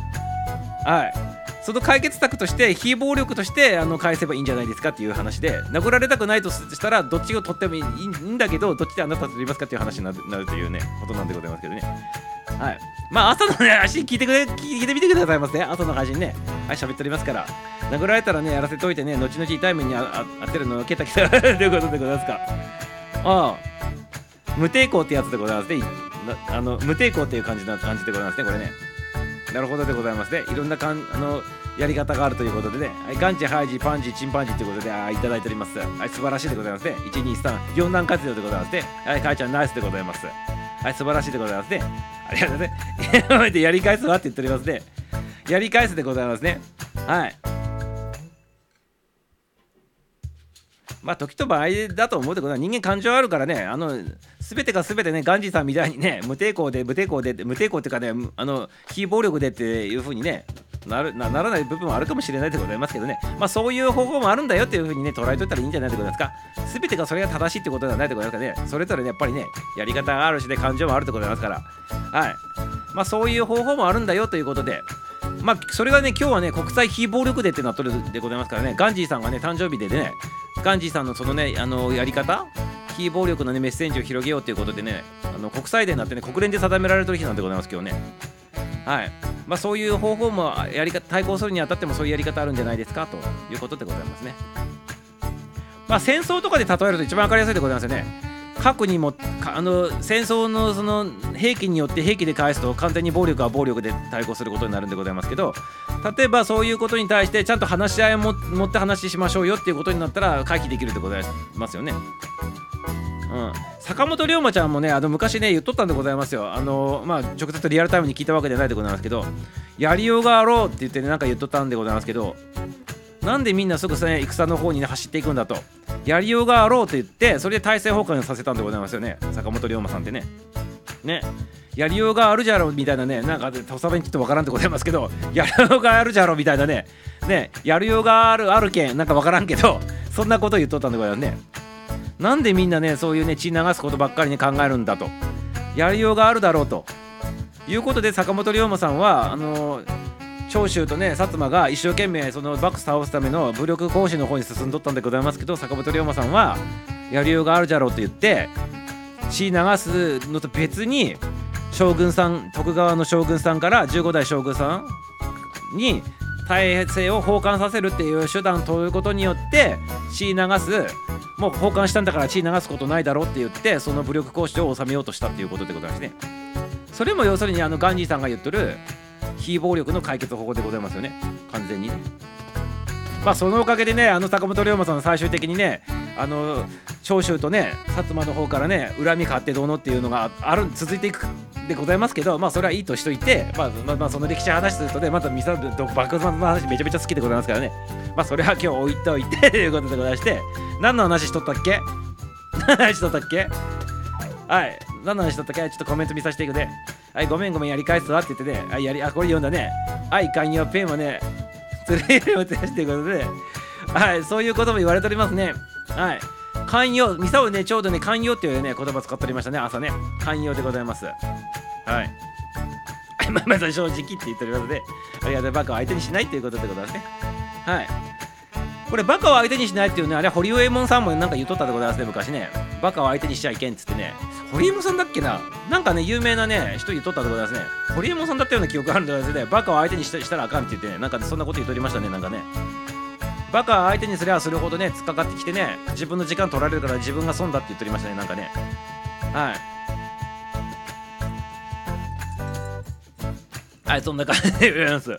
はい。その解決策として非暴力としてあの返せばいいんじゃないですかっていう話で殴られたくないとしたらどっちを取ってもいいんだけどどっちであなたと取りますかっていう話になるなるというねことなんでございますけどね。はい。まあ朝のね足聞いてくれ聞いてみてくださいませ。朝の配信ねはい喋っておりますから。殴られたらねやらせといてね後々痛い目にああ当てるのをけたきたということでございますか？ああ。無抵抗ってやつでございますね。あの無抵抗っていう感じな感じでございますねこれね。なるほどでございますね。いろんなかんあのやり方があるということでね、はい、ガンチ、ハイジ、パンジ、チンパンジということで、あいただいております。はい、素晴らしいでございますね。1、2、3、4段活用でございますね。はい、かいちゃん、ナイスでございます。はい、素晴らしいでございますね。ありがとうございます。やり返すわって言っておりますね。やり返すでございますね。はい。まあ時と場合だと思うってことは人間感情あるからねあの全てが全てねガンジーさんみたいにね無抵抗で無抵抗で無抵抗っていうかねあの非暴力でっていう風にねなるならない部分もあるかもしれないでございますけどね。まあそういう方法もあるんだよっていう風にね捉えといたらいいんじゃないでございますか。全てがそれが正しいってことではないでございますからね。それぞれねやっぱりねやり方があるしで感情もあるってことでございますから。はい。まあそういう方法もあるんだよということで。まあそれがね今日はね国際非暴力デーってなっとるでございますからね。ガンジーさんがね誕生日でねガンジーさんのそのねあのやり方？非暴力のねメッセージを広げようということでねあの国際デーになってね国連で定められてる日なんでございます今日ね。はい。まあそういう方法もやり方対抗するにあたってもそういうやり方あるんじゃないですか？ということでございますね。まあ、戦争とかで例えると一番分かりやすいでございますよね。核にもあの戦争のその兵器によって兵器で返すと完全に暴力は暴力で対抗することになるんでございますけど例えばそういうことに対してちゃんと話し合いを持って話しましょうよっていうことになったら回避できるでございますよね。うん、坂本龍馬ちゃんもねあの昔ね言っとったんでございますよ。あのまあ直接リアルタイムに聞いたわけではないでございますけどやりようがあろうって言ってねなんか言っとったんでございますけどなんでみんなすぐね戦の方にね走っていくんだと。やりようがあろうと言ってそれで体制崩壊させたんでございますよね。坂本龍馬さんってね。ね。やりようがあるじゃろみたいなねなんか土佐弁ちょっとわからんでございますけどやりようがあるじゃろみたいなね。ねやるようがあるあるけんなんかわからんけどそんなこと言っとったんでございますね。なんでみんなねそういうね血流すことばっかりに考えるんだと。やりようがあるだろうと。いうことで坂本龍馬さんはあの長州とね薩摩が一生懸命その幕府倒すための武力行使の方に進んどったんでございますけど坂本龍馬さんはやりようがあるじゃろうと言って血流すのと別に将軍さん徳川の将軍さんから15代将軍さんに体制を奉還させるっていう手段を取ることによって血流すもう奉還したんだから血流すことないだろうって言ってその武力行使を収めようとしたっていうことでございますね。それも要するにあのガンジーさんが言っとる非暴力の解決方法でございますよね。完全に。ねまあそのおかげでねあの坂本龍馬さん最終的にねあの長州とね薩摩の方からね恨み買ってどうのっていうのがある続いていくでございますけどまあそれはいいとしといて、まあ、まあその歴史話するとねまたミサイルと爆発の話めちゃめちゃ好きでございますからね。まあそれは今日置いといてということでございまして何の話しとったっけ？何の話しとったっけ？はい。何の話しとったっけ？ちょっとコメント見させていくね。はいごめんごめんやり返すわって言ってね。はいやりあこれ読んだね。はい寛容ペンはねつれを照らしということではいそういうことも言われておりますね。はい。寛容ミサをねちょうどね寛容っていうね言葉使っておりましたね朝ね。寛容でございます。はい。まあまず正直って言っておりますのでありがとうバカを相手にしないということでございますね。はい。これバカを相手にしないっていうねあれは堀江門さんもなんか言っとったでございますね昔ね。バカを相手にしちゃいけんっつってね。堀江門さんだっけな？なんかね有名なね人言っとったでございますね。堀江門さんだったような記憶があるんでございますね。バカを相手にしたらあかんって言ってね。なんかそんなこと言っとりましたねなんかね。バカ相手にすればするほどね突っかかってきてね自分の時間取られるから自分が損だって言っておりましたねなんかね。はい。はいそんな感じでございます。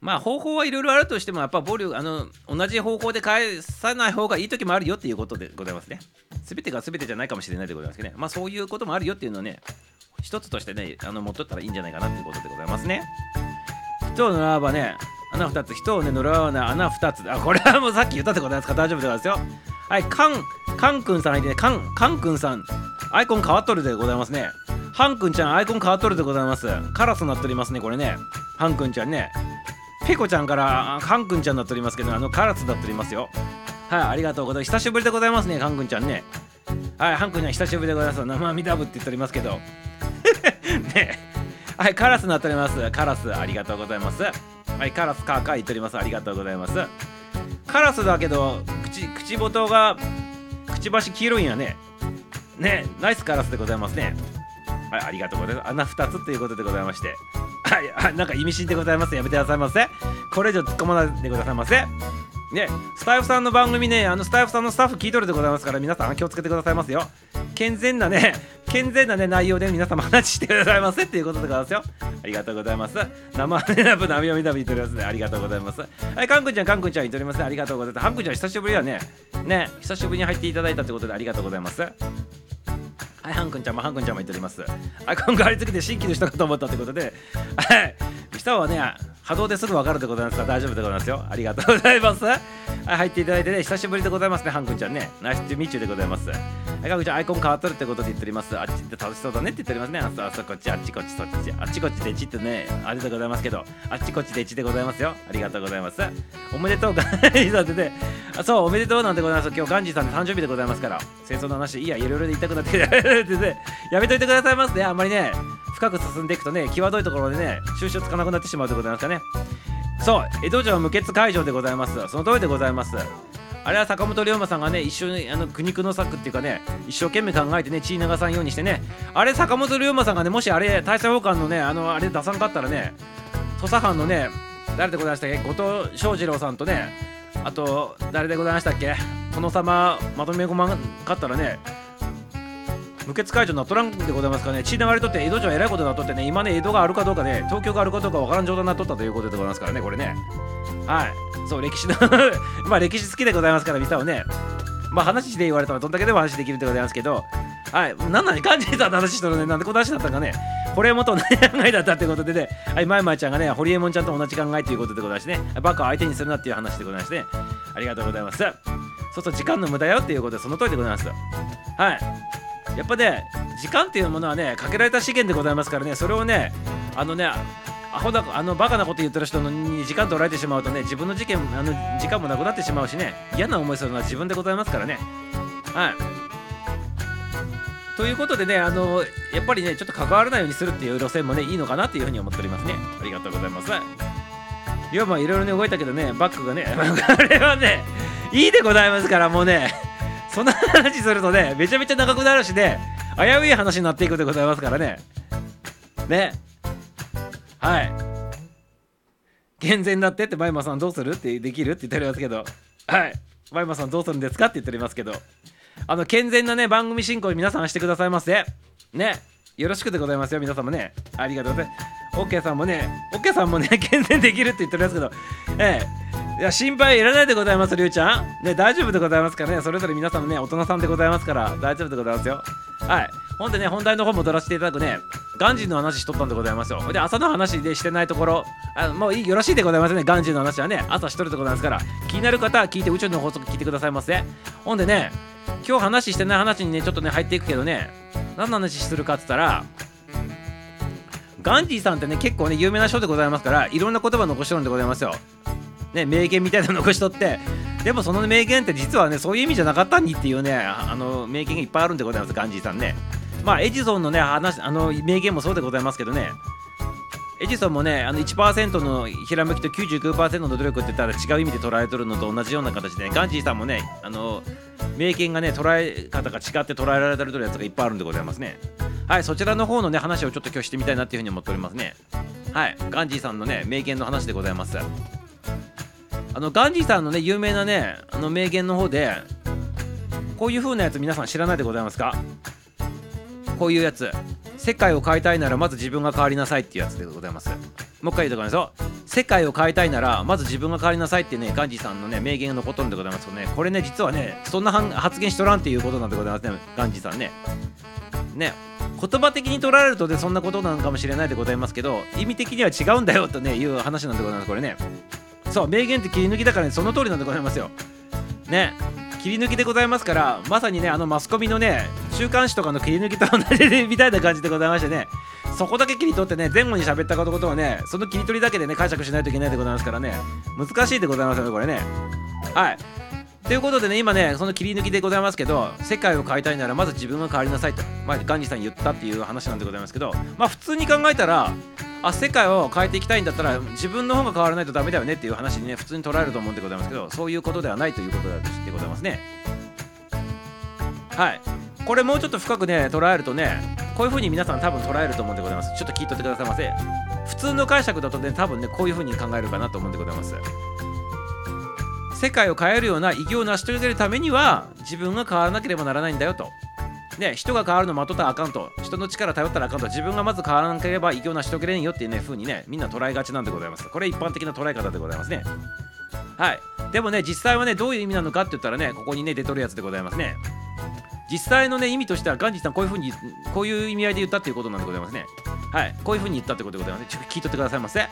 まあ方法はいろいろあるとしてもやっぱ暴力あの同じ方法で返さない方がいい時もあるよっていうことでございますね。全てが全てじゃないかもしれないでございますけどね。まあそういうこともあるよっていうのをね一つとしてねあの持っとったらいいんじゃないかなっていうことでございますね。人を狙わばね穴2つ人をね狙わな穴2つ。あこれはもうさっき言ったってことですか？大丈夫でございますよ。はいカンカンくんさん相手ねカンカンくんさん。アイコン変わっとるでございますね。ハンくんちゃんアイコン変わっとるでございます。カラスになっておりますねこれね。ハンくんちゃんね。ペコちゃんからハンくんちゃんになっておりますけどあのカラスになっておりますよ。はいありがとうございます。久しぶりでございますねハンくんちゃんね。はいハンくんちゃん久しぶりでございます。生身ダブって言っておりますけど。ね。はいカラスになっております。カラスありがとうございます。はいカラスカーカー言っております。ありがとうございます。カラスだけど口口元がくちばし黄色いんやね。ねナイスカラスでございますね。はいありがとうございます。穴2つということでございまして。はいなんか意味深でございますやめてくださいませ。これ以上突っ込まないでくださいませ。ねスタイフさんの番組ねあのスタイフさんのスタッフ聞いとるでございますから皆さん気をつけてくださいますよ。健全なね健全なね内容で皆様話してくださいませっていうことでございますよ。ありがとうございます。生ねなぶなみよみなび言っておりますね。ありがとうございます。はいかんくんちゃんかんくんちゃん言っておりますね。ありがとうございます。はんくんちゃん久しぶりだね。ね久しぶりに入っていただいたってことでありがとうございます。はい、ハンくんちゃんもハンくんちゃんも言っております。あ、今後ありつけて新規の人かと思ったってことで、はい、人はね、波動ですぐ分かるでございますから大丈夫でございますよ。ありがとうございます。はい、入っていただいてね、久しぶりでございますね、ハンくんちゃんね。ナイスチューミーチューでございます。はい、かんくんちゃん、アイコン変わっとるってことで言っております。あっちって楽しそうだねって言っておりますね。あそあそこっち、あっちこっち、そっち、あっちこっちでちってね、あれでございますけど、あっちこっちでちでございますよ。ありがとうございます。おめでとう、ガンジさんでね、あそう、おめでとうなんでございます。今日ガンジさんで誕生日でございますから、戦争の話、いいや、いろいろで言いたくなってきて、やめといてくださいますね。あんまりね、深く進んでいくとね、際どいところでね、収集つかなくなってしまうでございますかね。そう、江戸城無血会場でございます。その通りでございます。あれは坂本龍馬さんがね、一緒にあの苦肉の策っていうかね、一生懸命考えてね、血流さんようにしてね、あれ坂本龍馬さんがね、もしあれ、大政奉還のね、あの、あれ出さんかったらね、土佐藩のね、誰でございましたっけ？後藤翔二郎さんとね、あと誰でございましたっけ？殿様まとめごまんかったらね無血解除なっとらんでございますかね血流れとって江戸城はえらいことになっとってね今ね江戸があるかどうかね東京があるかどうかわからん状態になっとったということでございますからねこれね。はい。そう歴史の まあ歴史好きでございますからみさをね。まあ話で言われたらどんだけでも話できるでございますけどはい。なんなん感じた話したのね。なんでこの話だったんかね。ホリエモンと同じ考えだったってことでね。はいまいまいちゃんがねホリエモンちゃんと同じ考えということでございましてね。バカを相手にするなっていう話でございましてね。ありがとうございます。そうそう時間の無駄よっていうことでその通りでございます。はい。やっぱね時間っていうものはねかけられた資源でございますからねそれをねあのねアホだあのバカなこと言ってる人に時間取られてしまうとね自分の事件あの時間もなくなってしまうしね嫌な思いするのは自分でございますからね。はい。ということでねあのやっぱりねちょっと関わらないようにするっていう路線もねいいのかなっていうふうに思っておりますね。ありがとうございます。龍馬いろいろね動いたけどねバックがね あれはねいいでございますからもうね。そんな話するとねめちゃめちゃ長くなるしね危うい話になっていくでございますからね。ね。はい。健全だってってマイマさんどうするってできるって言っておりますけど。はい。マイマさんどうするんですかって言っておりますけど。あの健全なね番組進行に皆さんしてくださいませね。よろしくでございますよ皆様ね。ありがとうございます。オッケーさんもねオッケーさんもね健全できるって言っておりますけどええ。いや心配いらないでございますりゅうちゃん。ね大丈夫でございますからね。それぞれ皆さんね大人さんでございますから大丈夫でございますよ。はい。ほんでね本題の方も取らせていただくね。ガンジーの話しとったんでございますよ。で朝の話でしてないところあもういいよろしいでございますね。ガンジーの話はね朝しとるでございますから。気になる方は聞いて宇宙の法則聞いてくださいませ。ほんでね今日話してない話にねちょっとね入っていくけどね何の話するかっつったらガンジーさんってね結構ね有名な人でございますからいろんな言葉残しとるんでございますよ。ね名言みたいなの残しとってでもその名言って実はねそういう意味じゃなかったにっていうねあの名言がいっぱいあるんでございますガンジーさんね。まあエジソンのね話あの名言もそうでございますけどね。エジソンもねあの1%のひらめきと99%の努力って言ったら違う意味で捉えとるのと同じような形で、ガンジーさんもねあの名言がね捉え方が違って捉えられてるやつがいっぱいあるんでございますね。はいそちらの方のね話をちょっと今日してみたいなっていうふうに思っておりますね。はいガンジーさんのね名言の話でございます。あのガンジーさんのね有名なねあの名言の方でこういう風なやつ皆さん知らないでございますか？こういうやつ。世界を変えたいならまず自分が変わりなさいっていうやつでございます。もう一回言うとかですよ。世界を変えたいならまず自分が変わりなさいってねガンジーさんのね名言が残っとるんでございますよね。これね実はねそんな発言しとらんっていうことなんでございますね。ガンジーさんね。ね言葉的に取られるとねそんなことなのかもしれないでございますけど意味的には違うんだよとねいう話なんでございます。これね。そう名言って切り抜きだからねその通りなんでございますよ。ね。切り抜きでございますからまさにねあのマスコミのね週刊誌とかの切り抜きと同じみたいな感じでございましてねそこだけ切り取ってね前後に喋ったことをねその切り取りだけでね解釈しないといけないでございますからね難しいでございますよねこれね。はい。ということでね今ねその切り抜きでございますけど世界を変えたいならまず自分が変わりなさいと、まあ、ガンジさん言ったっていう話なんでございますけどまあ普通に考えたらあ世界を変えていきたいんだったら自分の方が変わらないとダメだよねっていう話にね普通に捉えると思うんでございますけどそういうことではないということでございますね。はい。これもうちょっと深くね捉えるとねこういう風に皆さん多分捉えると思うんでございます。ちょっと聞いとってくださいませ。普通の解釈だとね多分ねこういう風に考えるかなと思うんでございます。世界を変えるような偉業を成し遂げるためには自分が変わらなければならないんだよと。ね、人が変わるの待っとったらあかんと。人の力頼ったらあかんと。自分がまず変わらなければ偉業なし遂げれんよっていうね風にねみんな捉えがちなんでございます。これ一般的な捉え方でございますね。はい。でもね実際はねどういう意味なのかって言ったらねここにね出とるやつでございますね。実際のね意味としてはガンジーさんこういう風にこういう意味合いで言ったっていうことなんでございますね。はい。こういう風に言ったってことでございますね。ちょっと聞いとってくださいませ。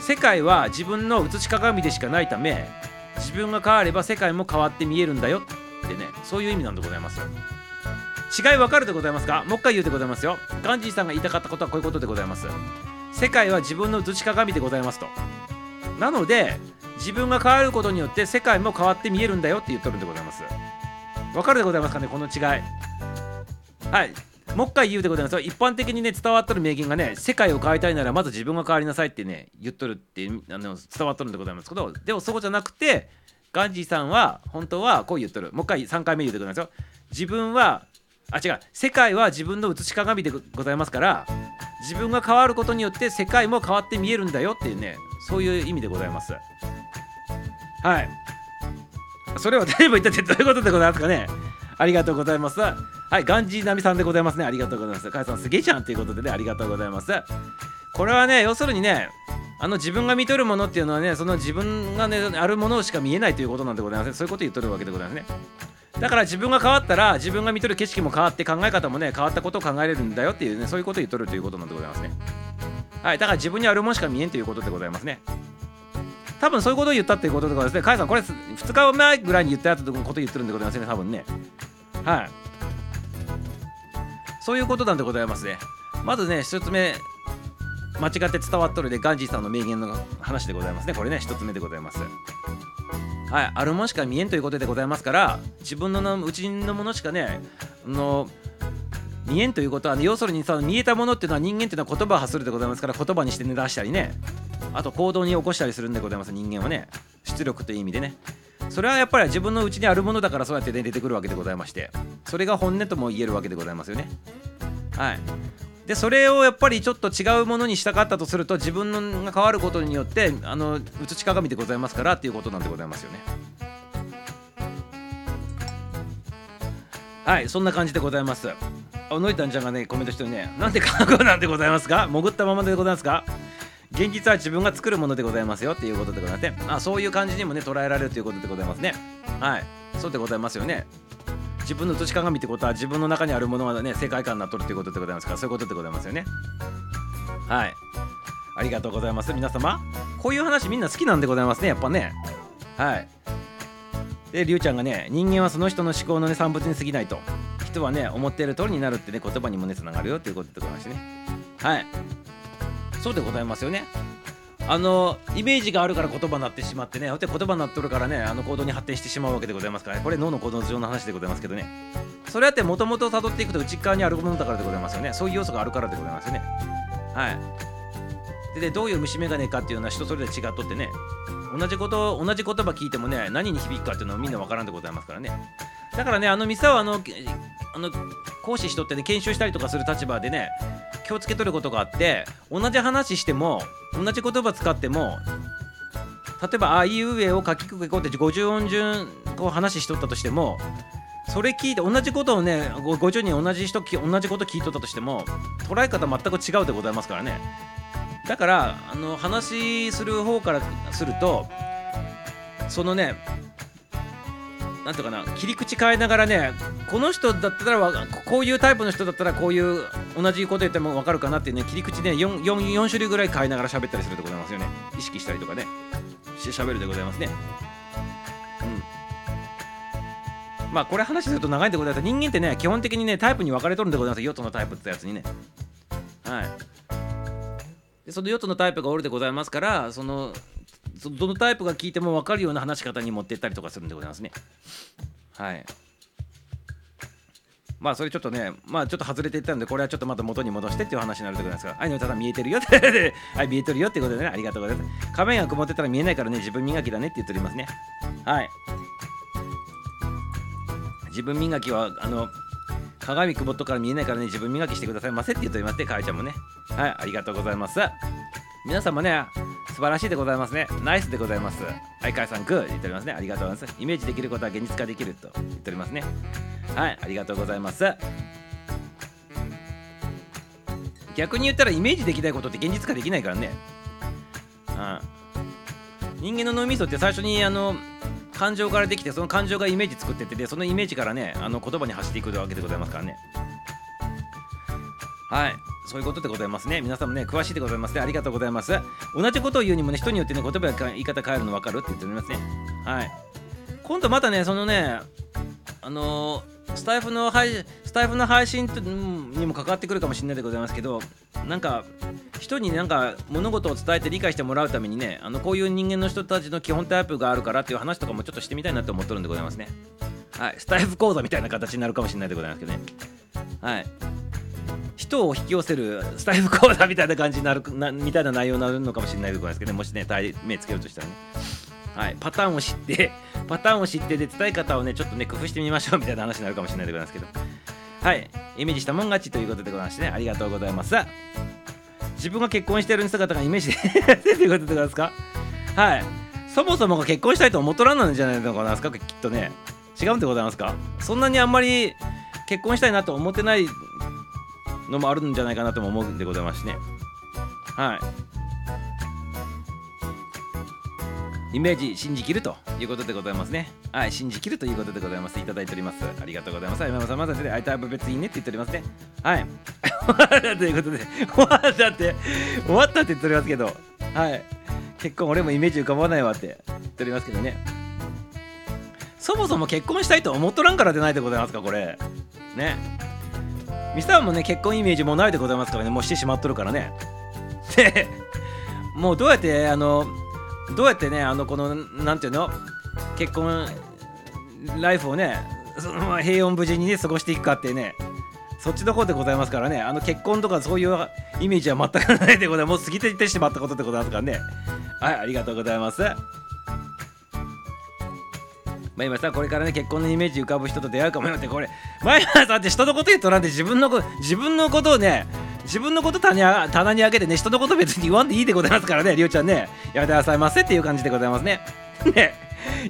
世界は自分の映し鏡でしかないため自分が変われば世界も変わって見えるんだよ。ってねそういう意味なんでございます違いわかるでございますか？もう一回言うでございますよ。ガンジーさんが言いたかったことはこういうことでございます。世界は自分の映し鏡でございますと。なので自分が変わることによって世界も変わって見えるんだよって言っとるんでございます。わかるでございますかね？この違い。はい。もう一回言うでございます。よ一般的にね伝わっとる名言がね世界を変えたいならまず自分が変わりなさいってね言っとるってあの伝わっとるんでございますけどでもそうじゃなくてガンジーさんは本当はこう言っとる。もう一回3回目言うでございますよ。自分はあ違う。世界は自分の映し鏡でございますから自分が変わることによって世界も変わって見えるんだよっていうねそういう意味でございます。はい。それを誰も言ったってどういうことでございますかね。ありがとうございます。はいガンジーナミさんでございますねありがとうございますかやさんすげえじゃんということでねありがとうございますこれはね要するにねあの自分が見とるものっていうのはねその自分がねあるものしか見えないということなんでございますねそういうこと言っとるわけでございますねだから自分が変わったら自分が見とる景色も変わって考え方もね変わったことを考えれるんだよっていうねそういうことを言っとるということなんでございますねはいだから自分にあるものしか見えんということでございますね多分そういうことを言ったっていうことでございますね。カイさん、これ2日前ぐらいに言ったやつのこと言ってるんでございますね、多分ね。はい。そういうことなんでございますね。まずね、1つ目、間違って伝わっとるで、ガンジーさんの名言の話でございますね。これね、1つ目でございます。はい、あるものしか見えんということでございますから、自分のうちのものしかね、の見えんということは、ね、要するにさ見えたものっていうのは人間っていうのは言葉を発するでございますから言葉にしてね出したりねあと行動に起こしたりするんでございます人間はね出力という意味でねそれはやっぱり自分のうちにあるものだからそうやって、出てくるわけでございましてそれが本音とも言えるわけでございますよね。はい。でそれをやっぱりちょっと違うものにしたかったとすると自分が変わることによってあの写し鏡でございますからっていうことなんでございますよね。はいそんな感じでございます。あのいたんちゃんがねコメントしてるね。なんで韓国なんでございますか？潜ったままでございますか？現実は自分が作るものでございますよっていうことでございましてあそういう感じにもね捉えられるということでございますね。はい。そうでございますよね。自分の写し鏡ってことは自分の中にあるものがね世界観になっとるということでございますからそういうことでございますよね。はい。ありがとうございます。皆様。こういう話みんな好きなんでございますねやっぱね。はい。でりゅうちゃんがね人間はその人の思考のね産物に過ぎないと人はね思っている通りになるってね言葉にもねつながるよっていうことでございましてね。はい。そうでございますよね。あのイメージがあるから言葉になってしまってね。で言葉になっとるからねあの行動に発展してしまうわけでございますから。ねこれ脳の構造上の話でございますけどね。それやってもともと辿っていくと内側にあるものだからでございますよね。そういう要素があるからでございますよね。はい。でどういう虫眼鏡かっていうのは人それぞれ違っとってね。同じこと同じ言葉聞いてもね何に響くかっていうのはみんなわからんでございますからね。だからねあのミサはあのあの講師しとってね研修したりとかする立場でね気をつけとることがあって同じ話しても同じ言葉使っても例えば「あいうえ」を書きくけこうって50音順こう話しとったとしてもそれ聞いて同じことをね50人同じ人同じこと聞いとったとしても捉え方全く違うでございますからね。だからあの話する方からするとそのねなんていうかな切り口変えながらねこの人だったらこういうタイプの人だったらこういう同じこと言っても分かるかなっていうね切り口ね 4, 4, 4種類ぐらい変えながら喋ったりするでございますよね。意識したりとかね。して喋るでございますね。うん。まあこれ話すると長いんでございます。人間ってね基本的にねタイプに分かれとるんでございます。ヨットのタイプってやつにね。はい。でそのヨットのタイプがおるでございますからそのどのタイプが聞いても分かるような話し方に持っていったりとかするんでございますね。はい。まあそれちょっとね、まあちょっと外れていったので、これはちょっとまた元に戻してっていう話になるでございますが、はい、のただ見えてるよって はい、見えてるよってことでね、ありがとうございます。画面が曇ってたら見えないからね、自分磨きだねって言っておりますね。はい。自分磨きは、あの、鏡曇っとから見えないからね、自分磨きしてくださいませって言っておりまして、かえちゃんもね。はい、ありがとうございます。皆様ね、素晴らしいでございますね。ナイスでございます。はい、かいさん、グー言っておりますね。ありがとうございます。イメージできることは現実化できると言っておりますね。はい、ありがとうございます。逆に言ったらイメージできないことって現実化できないからね。うん、人間の脳みそって最初にあの感情からできてその感情がイメージ作っててでそのイメージからねあの言葉に発していくわけでございますからね。はい。そういうことでございますね。皆さんもね、詳しいでございますね。ありがとうございます。同じことを言うにもね、人によってね、言葉や言い方変えるの分かるって言っておりますね。はい。今度またね、そのね、あのー、スタイフの配信スタイフの配信にも関わってくるかもしれないでございますけど、なんか、人になんか物事を伝えて理解してもらうためにね、あのこういう人間の人たちの基本タイプがあるからっていう話とかもちょっとしてみたいなと思ってるんでございますね。はい。スタイフ講座みたいな形になるかもしれないでございますけどね。はい。人を引き寄せるスタイル講座みたいな感じになる なみたいな内容になるのかもしれないでございますけどね。もしね目つけようとしたらね。はい。パターンを知って パターンを知ってで伝え方をねちょっとね工夫してみましょうみたいな話になるかもしれないでございますけど。はい。イメージしたもん勝ちということでございましてね。ありがとうございます。自分が結婚してる姿がイメージで ということでございますか？はい。そもそもが結婚したいと思っとらんなんじゃないのかなすか？きっとね。違うんでございますか？そんなにあんまり結婚したいなと思ってないのもあるんじゃないかなとも思うんでございますしねはいイメージ信じきるということでございますね。はい、信じきるということでございます。いただいております。ありがとうございます。山本さん、まだで、あいた別にいいねって言っておりますね。はい。ということで、終わったって、終わったって言っておりますけど、はい。結婚、俺もイメージ浮かばないわって言っておりますけどね。そもそも結婚したいと思っとらんからでないでございますか、これ。ね。ミスターもね、結婚イメージもないでございますからね、もうしてしまっとるからね。で、もうどうやって、あの、どうやってねあのこのなんていうの？結婚ライフをねそのま平穏無事にね過ごしていくかってね。そっちの方でございますからね。あの結婚とかそういうイメージは全くないでございます。もう過ぎていってしまったことでございますからね。はいありがとうございます。まあ今さこれからね結婚のイメージ浮かぶ人と出会うかもよってこれ。前原さんって人のこと言っとらんで自分のこ自分のことをね自分のこと棚にあ棚に開けてね人のこと別に言わんでいいでございますからねりょうちゃんね。やめてくださいませっていう感じでございますね。ね。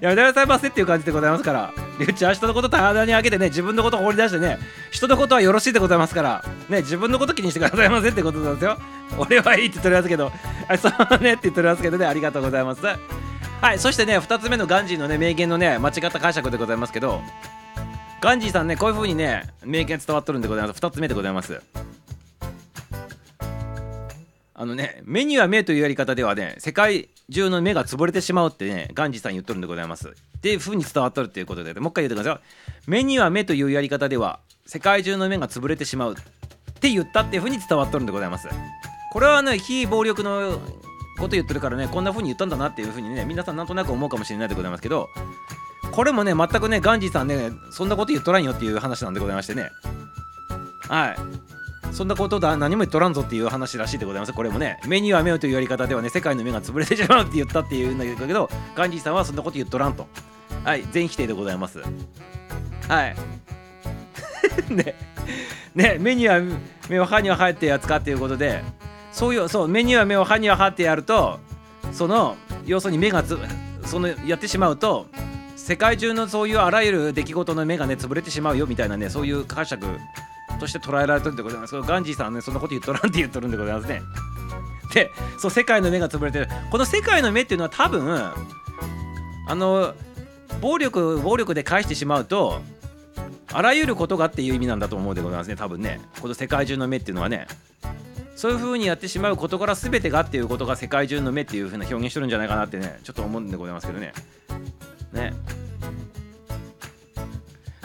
やめてくださいませっていう感じでございますから。りょうちゃん人のこと棚に開けてね自分のこと放り出してね人のことはよろしいでございますから。ね自分のこと気にしてくださいませってことなんですよ。俺はいいって言っておりますけど。あそうねって言っておりますけどねありがとうございます。はいそしてね2つ目のガンジーのね名言のね間違った解釈でございますけどガンジーさんねこういう風にね名言伝わっとるんでございます。2つ目でございます。あのね目には目というやり方ではね世界中の目が潰れてしまうってねガンジーさん言っとるんでございます。っていう風に伝わっとるっていうことでもう一回言ってください。目には目というやり方では世界中の目が潰れてしまうって言ったっていう風に伝わっとるんでございます。これはね非暴力のこと言ってるからねこんな風に言ったんだなっていう風にね皆さんなんとなく思うかもしれないでございますけどこれもね全くねガンジーさんねそんなこと言っとらんよっていう話なんでございましてね。はい。そんなことだ何も言っとらんぞっていう話らしいでございます。これもね目には目をというやり方ではね世界の目が潰れてしまうって言ったっていうんだけどガンジーさんはそんなこと言っとらんと。はい。全否定でございます。はい。ね。ね。目には目を歯には生えてやつかっていうことでそういうそう。目には目を歯には歯ってやるとその要するに目がつそのやってしまうと世界中のそういうあらゆる出来事の目がね潰れてしまうよみたいなねそういう解釈として捉えられてるんでございます。ガンジーさんはねそんなこと言っとらんって言っとるんでございますね。でそう世界の目が潰れてる。この世界の目っていうのは多分あの暴力暴力で返してしまうとあらゆることがっていう意味なんだと思うでございますね多分ね。この世界中の目っていうのはね。そういう風にやってしまう事柄全てがっていうことが世界中の目っていう風な表現してるんじゃないかなってねちょっと思うんでございますけどね。ね。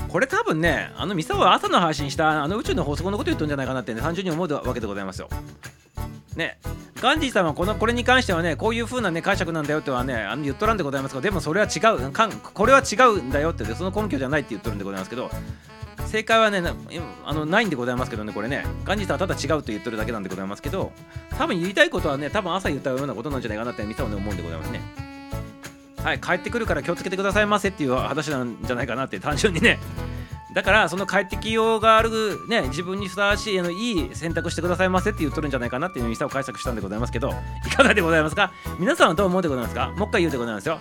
これ多分ねあのミサは朝の配信したあの宇宙の法則のこと言ってるんじゃないかなってね単純に思うわけでございますよ。ね。ガンジーさんはこのこれに関してはねこういう風なね解釈なんだよってはねあの言っとらんでございますけどでもそれは違うかんこれは違うんだよってその根拠じゃないって言っとるんでございますけど正解はねなあのないんでございますけどねこれね。ガンジーさんはただ違うと言ってるだけなんでございますけど多分言いたいことはね多分朝言ったようなことなんじゃないかなってミサはね思うんでございますね。はい帰ってくるから気をつけてくださいませっていう話なんじゃないかなって単純にね。だからその帰ってきようがあるね自分にふさわしいあのいい選択してくださいませって言っとるんじゃないかなっていうミサを解釈したんでございますけどいかがでございますか？皆さんはどう思うでございますか？もう一回言うでございますよ。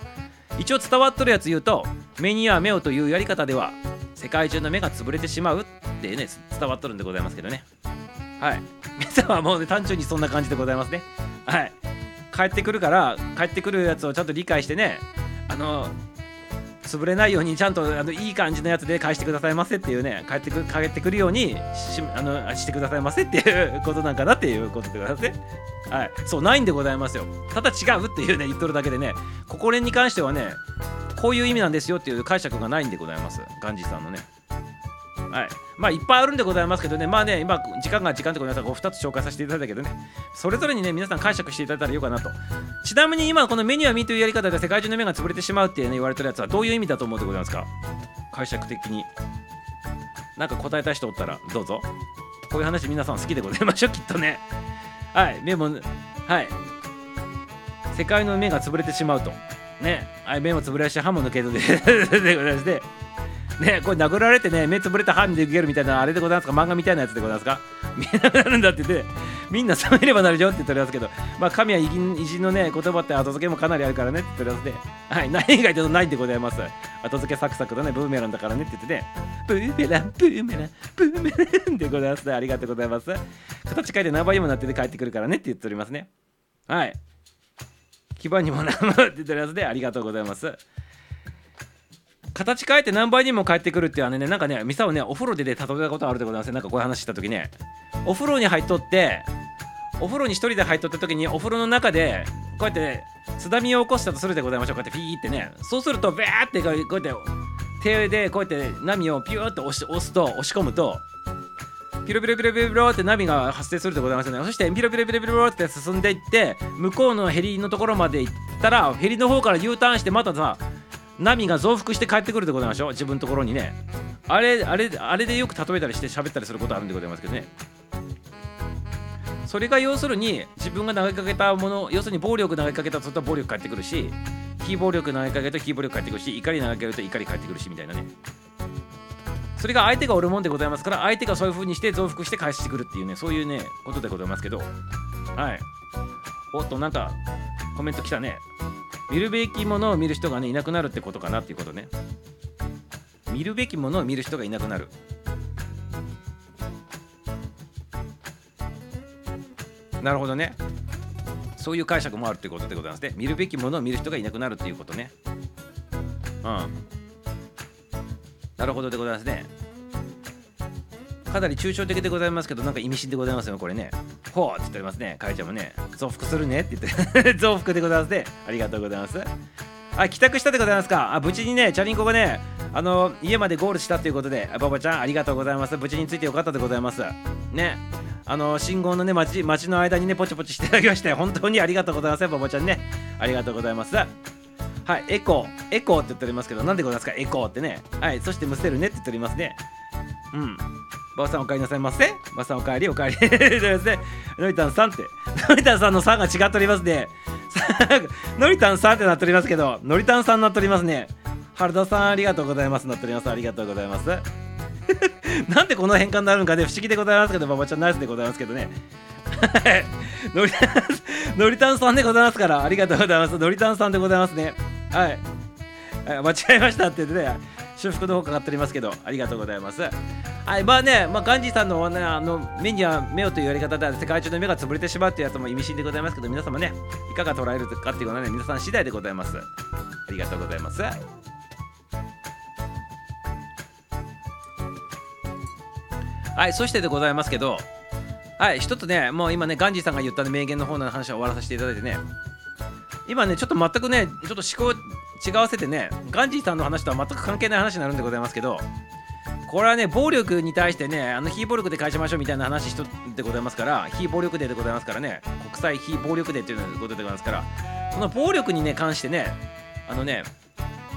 一応伝わっとるやつ言うと目には目をというやり方では世界中の目が潰れてしまうってね伝わっとるんでございますけどね。はい。皆さんはもうね単純にそんな感じでございますね。はい。帰ってくるから帰ってくるやつをちゃんと理解してねあの潰れないようにちゃんとあのいい感じのやつで返してくださいませっていうね帰ってく帰ってくるようにしあのしてくださいませっていうことなんかなっていうことでございますね。はい。そうないんでございますよ。ただ違うっていうね言っとるだけでねここに関してはねこういう意味なんですよっていう解釈がないんでございます。ガンジーさんのね。はい。まあいっぱいあるんでございますけどね。まあね今時間が時間でございますから2つ紹介させていただいたけどね。それぞれにね皆さん解釈していただいたらいいかなと。ちなみに今この目には見というやり方で世界中の目が潰れてしまうって、ね、言われてるやつはどういう意味だと思うでございますか？解釈的に。なんか答えたい人おったらどうぞ。こういう話皆さん好きでございましょうきっとね。はい。目もはい。世界の目が潰れてしまうと。ね。はい。目も潰れやし歯も抜けるで でございまして。ねこれ殴られてね目つぶれた歯にできるみたいなあれでございますか？漫画みたいなやつでございますか？見えなくなるんだって言ってみんな冷めればなるよって言っておりますけどまあ神は偉人のね言葉って後付けもかなりあるからねって言っておりますねはいない以外でとないんでございます。後付けサクサクとねブーメランだからねって言ってねブーメランブーメランブーメランでございます。ねありがとうございます。形変えて何倍にもなってて帰ってくるからねって言っておりますね。はい。基盤にもなるって言っておりますねありがとうございます。形変えて何倍にも返ってくるっていうあのねなんかねミサをねお風呂でね例えたことあるでございますなんかこういう話した時ね。お風呂に入っとってお風呂に一人で入っとった時にお風呂の中でこうやって津波を起こしたとするでございましょう。こうやってピーってね。そうするとベーってこうやって手でこうやって波をピューって押し押すと押し込むとピロピロピロピロピロって波が発生するでございますよね。そしてピロピロピロピロって進んでいって向こうのヘリのところまで行ったらヘリの方から U ターンしてまたさ波が増幅して帰ってくるでございましょう。自分のところにね。あれあれあれでよく例えたりして喋ったりすることあるんでございますけどね。それが要するに自分が投げかけたもの要するに暴力投げかけたとすると暴力返ってくるし非暴力投げかけると非暴力返ってくるし怒り投げかけると怒り返ってくるしみたいなね。それが相手がおるもんでございますから相手がそういう風にして増幅して返してくるっていうねそういうねことでございますけど。はい。おっとなんかコメント来たね。見るべきものを見る人がねいなくなるってことかなっていうことね。見るべきものを見る人がいなくなる。なるほどね。そういう解釈もあるってことでございますね。見るべきものを見る人がいなくなるっていうことね。うん。なるほどでございますね。かなり抽象的でございますけどなんか意味深でございますよこれね。ほうって言っておりますね。かいちゃんもね増幅するねって言って。増幅でございますね。ありがとうございます。あ帰宅したでございますか。あ無事にねチャリンコがねあの家までゴールしたということでババちゃんありがとうございます。無事についてよかったでございます。ね。あの信号のね街街の間にねポチポチしていただきまして本当にありがとうございます。ババちゃんね。ありがとうございます。はいエコー。エコーって言っておりますけどなんでございますか？エコーってね。はいそしてむせるねって言っておりますね。うん。ばあさんお帰りなさいませ。ばあさんお帰りお帰り。で すねのりたんさんって。のりたんさんのさんが違っておりますね。のりたんさんってなっておりますけどのりたんさんになっておりますね。原田さんありがとうございます。なっております。ありがとうございます。なんでこの変換になるのかね不思議でございますけどばばちゃんナイスでございますけどね。のりたんのりたんさんでございますからありがとうございます。のりたんさんでございますね。はい間違えましたって言ってね修復の方かかっておりますけどありがとうございます。はいまあね、まあ、ガンジーさんの,、ね、あの目には目をというやり方では世界中の目が潰れてしまうというやつも意味深でございますけど皆様ねいかが捉えるかっていうのはね皆さん次第でございます。ありがとうございます。はいそしてでございますけどはい一つねもう今ねガンジーさんが言った、名言の方の話を終わらさせていただいてね今ねちょっと全くねちょっと思考違わせてねガンジーさんの話とは全く関係ない話になるんでございますけどこれはね暴力に対してねあの非暴力で返しましょうみたいな話しとでございますから非暴力デーでございますからね国際非暴力デーっていうことでございますからその暴力にね関してねあのね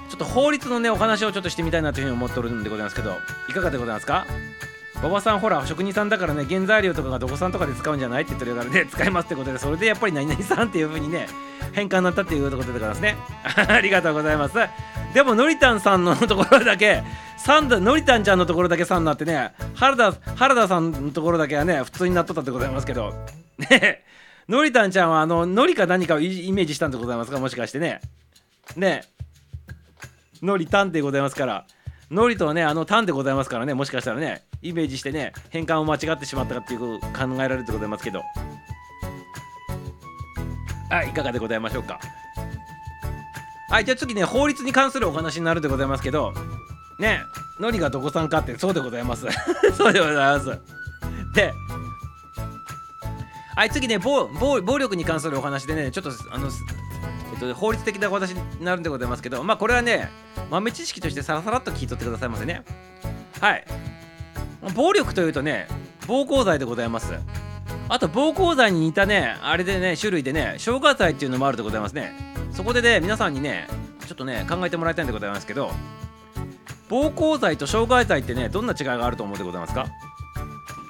ちょっと法律のねお話をちょっとしてみたいなというふうに思っておるんでございますけどいかがでございますか？馬場さんほら職人さんだからね原材料とかがどこさんとかで使うんじゃないって言ってるからね使いますってことでそれでやっぱり何々さんっていう風にね変換になったっていうことでございますね。ありがとうございます。でものりたんさんのところだけサンダのりたんちゃんのところだけ3になってね原田原田さんのところだけはね普通になっとったってございますけど。ね。のりたんちゃんはあののりか何かをイメージしたんでございますか？もしかしてね。ね。のりたんでございますから。のりとはねあのタンでございますからね。もしかしたらねイメージしてね変換を間違ってしまったかっていうこと考えられるでございますけど。はいいかがでございましょうか？はいじゃあ次ね法律に関するお話になるでございますけどねのりがどこさんかってそうでございます そうでございますではい次ね暴暴暴力に関するお話でねちょっとあのえっと、法律的なお話になるんでございますけど、まあこれはね、豆知識としてさらさらっと聞いとってくださいませね。はい。暴力というとね、暴行罪でございます。あと、暴行罪に似たね、あれでね、種類でね、傷害罪っていうのもあるでございますね。そこでね、皆さんにね、ちょっとね、考えてもらいたいんでございますけど、暴行罪と傷害罪ってね、どんな違いがあると思うでございますか？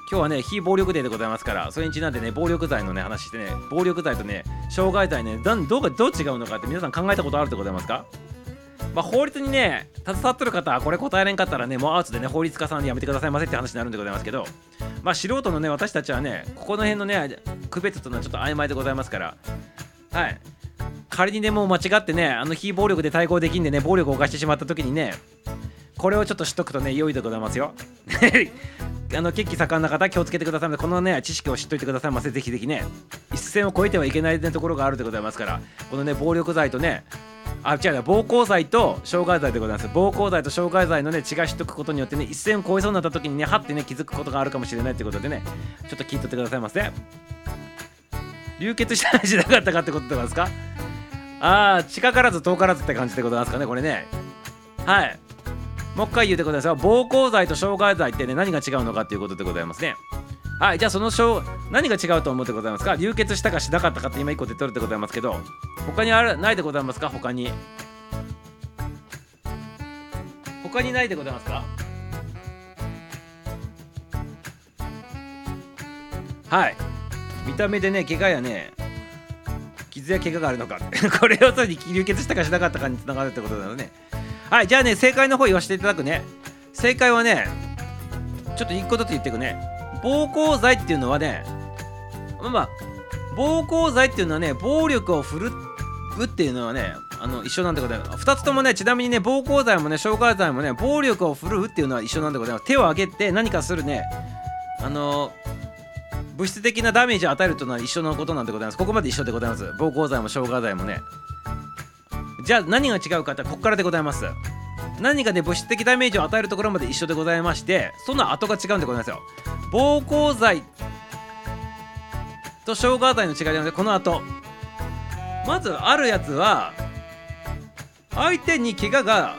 今日はね、非暴力デーでございますから、それにちなんでね、暴力罪のね、話してね、暴力罪とね、傷害罪ね、どどうどう違うのかって皆さん考えたことあるでございますか？まあ、法律にね携わってる方はこれ答えれんかったらねもうアウトでね法律家さんでやめてくださいませって話になるんでございますけどまあ素人のね私たちはねここの辺のね区別というのはちょっと曖昧でございますからはい。仮にねもう間違ってねあの非暴力で対抗できんでね暴力を犯してしまった時にねこれをちょっと知っとくとね良いでございますよ。あの血気盛んな方気をつけてくださいませ。このね知識を知っといてくださいませ。ぜひぜひね一線を越えてはいけない、ね、ところがあるでございますからこのね暴力罪とねあ違うね暴行罪と傷害罪でございます。暴行罪と傷害罪のね違い知っとくことによってね一線を越えそうになった時にねはってね気づくことがあるかもしれないということでねちょっと聞いとってくださいませ。流血したりしなかったかってことでございますか？ああ近からず遠からずって感じでございますかねこれね。はい。もう一回言うてください。暴行罪と傷害罪ってね何が違うのかっていうことでございますね。はいじゃあその何が違うと思ってございますか？流血したかしなかったかって今1個出とるでございますけど他にあるないでございますか？他に。他にないでございますか？はい。見た目でね怪我やね傷や怪我があるのか。これをさに流血したかしなかったかにつながるってことなのね。はいじゃあね正解の方言わせていただくね。正解はねちょっと一個ずつ言っていくね。暴行罪っていうのはねまあまあ暴行罪っていうのはね暴力を振るうっていうのはねあの一緒なんでございます2つともねちなみにね暴行罪もね傷害罪もね暴力を振るうっていうのは一緒なんでございます手を挙げて何かするねあの物質的なダメージを与えるというのは一緒のことなんでございます。ここまで一緒でございます。暴行罪も傷害罪もね。じゃあ何が違うかってここからでございます。何かね物質的ダメージを与えるところまで一緒でございましてその後が違うんでございますよ。暴行罪と傷害罪の違いなのでこの後。まずあるやつは相手に怪我が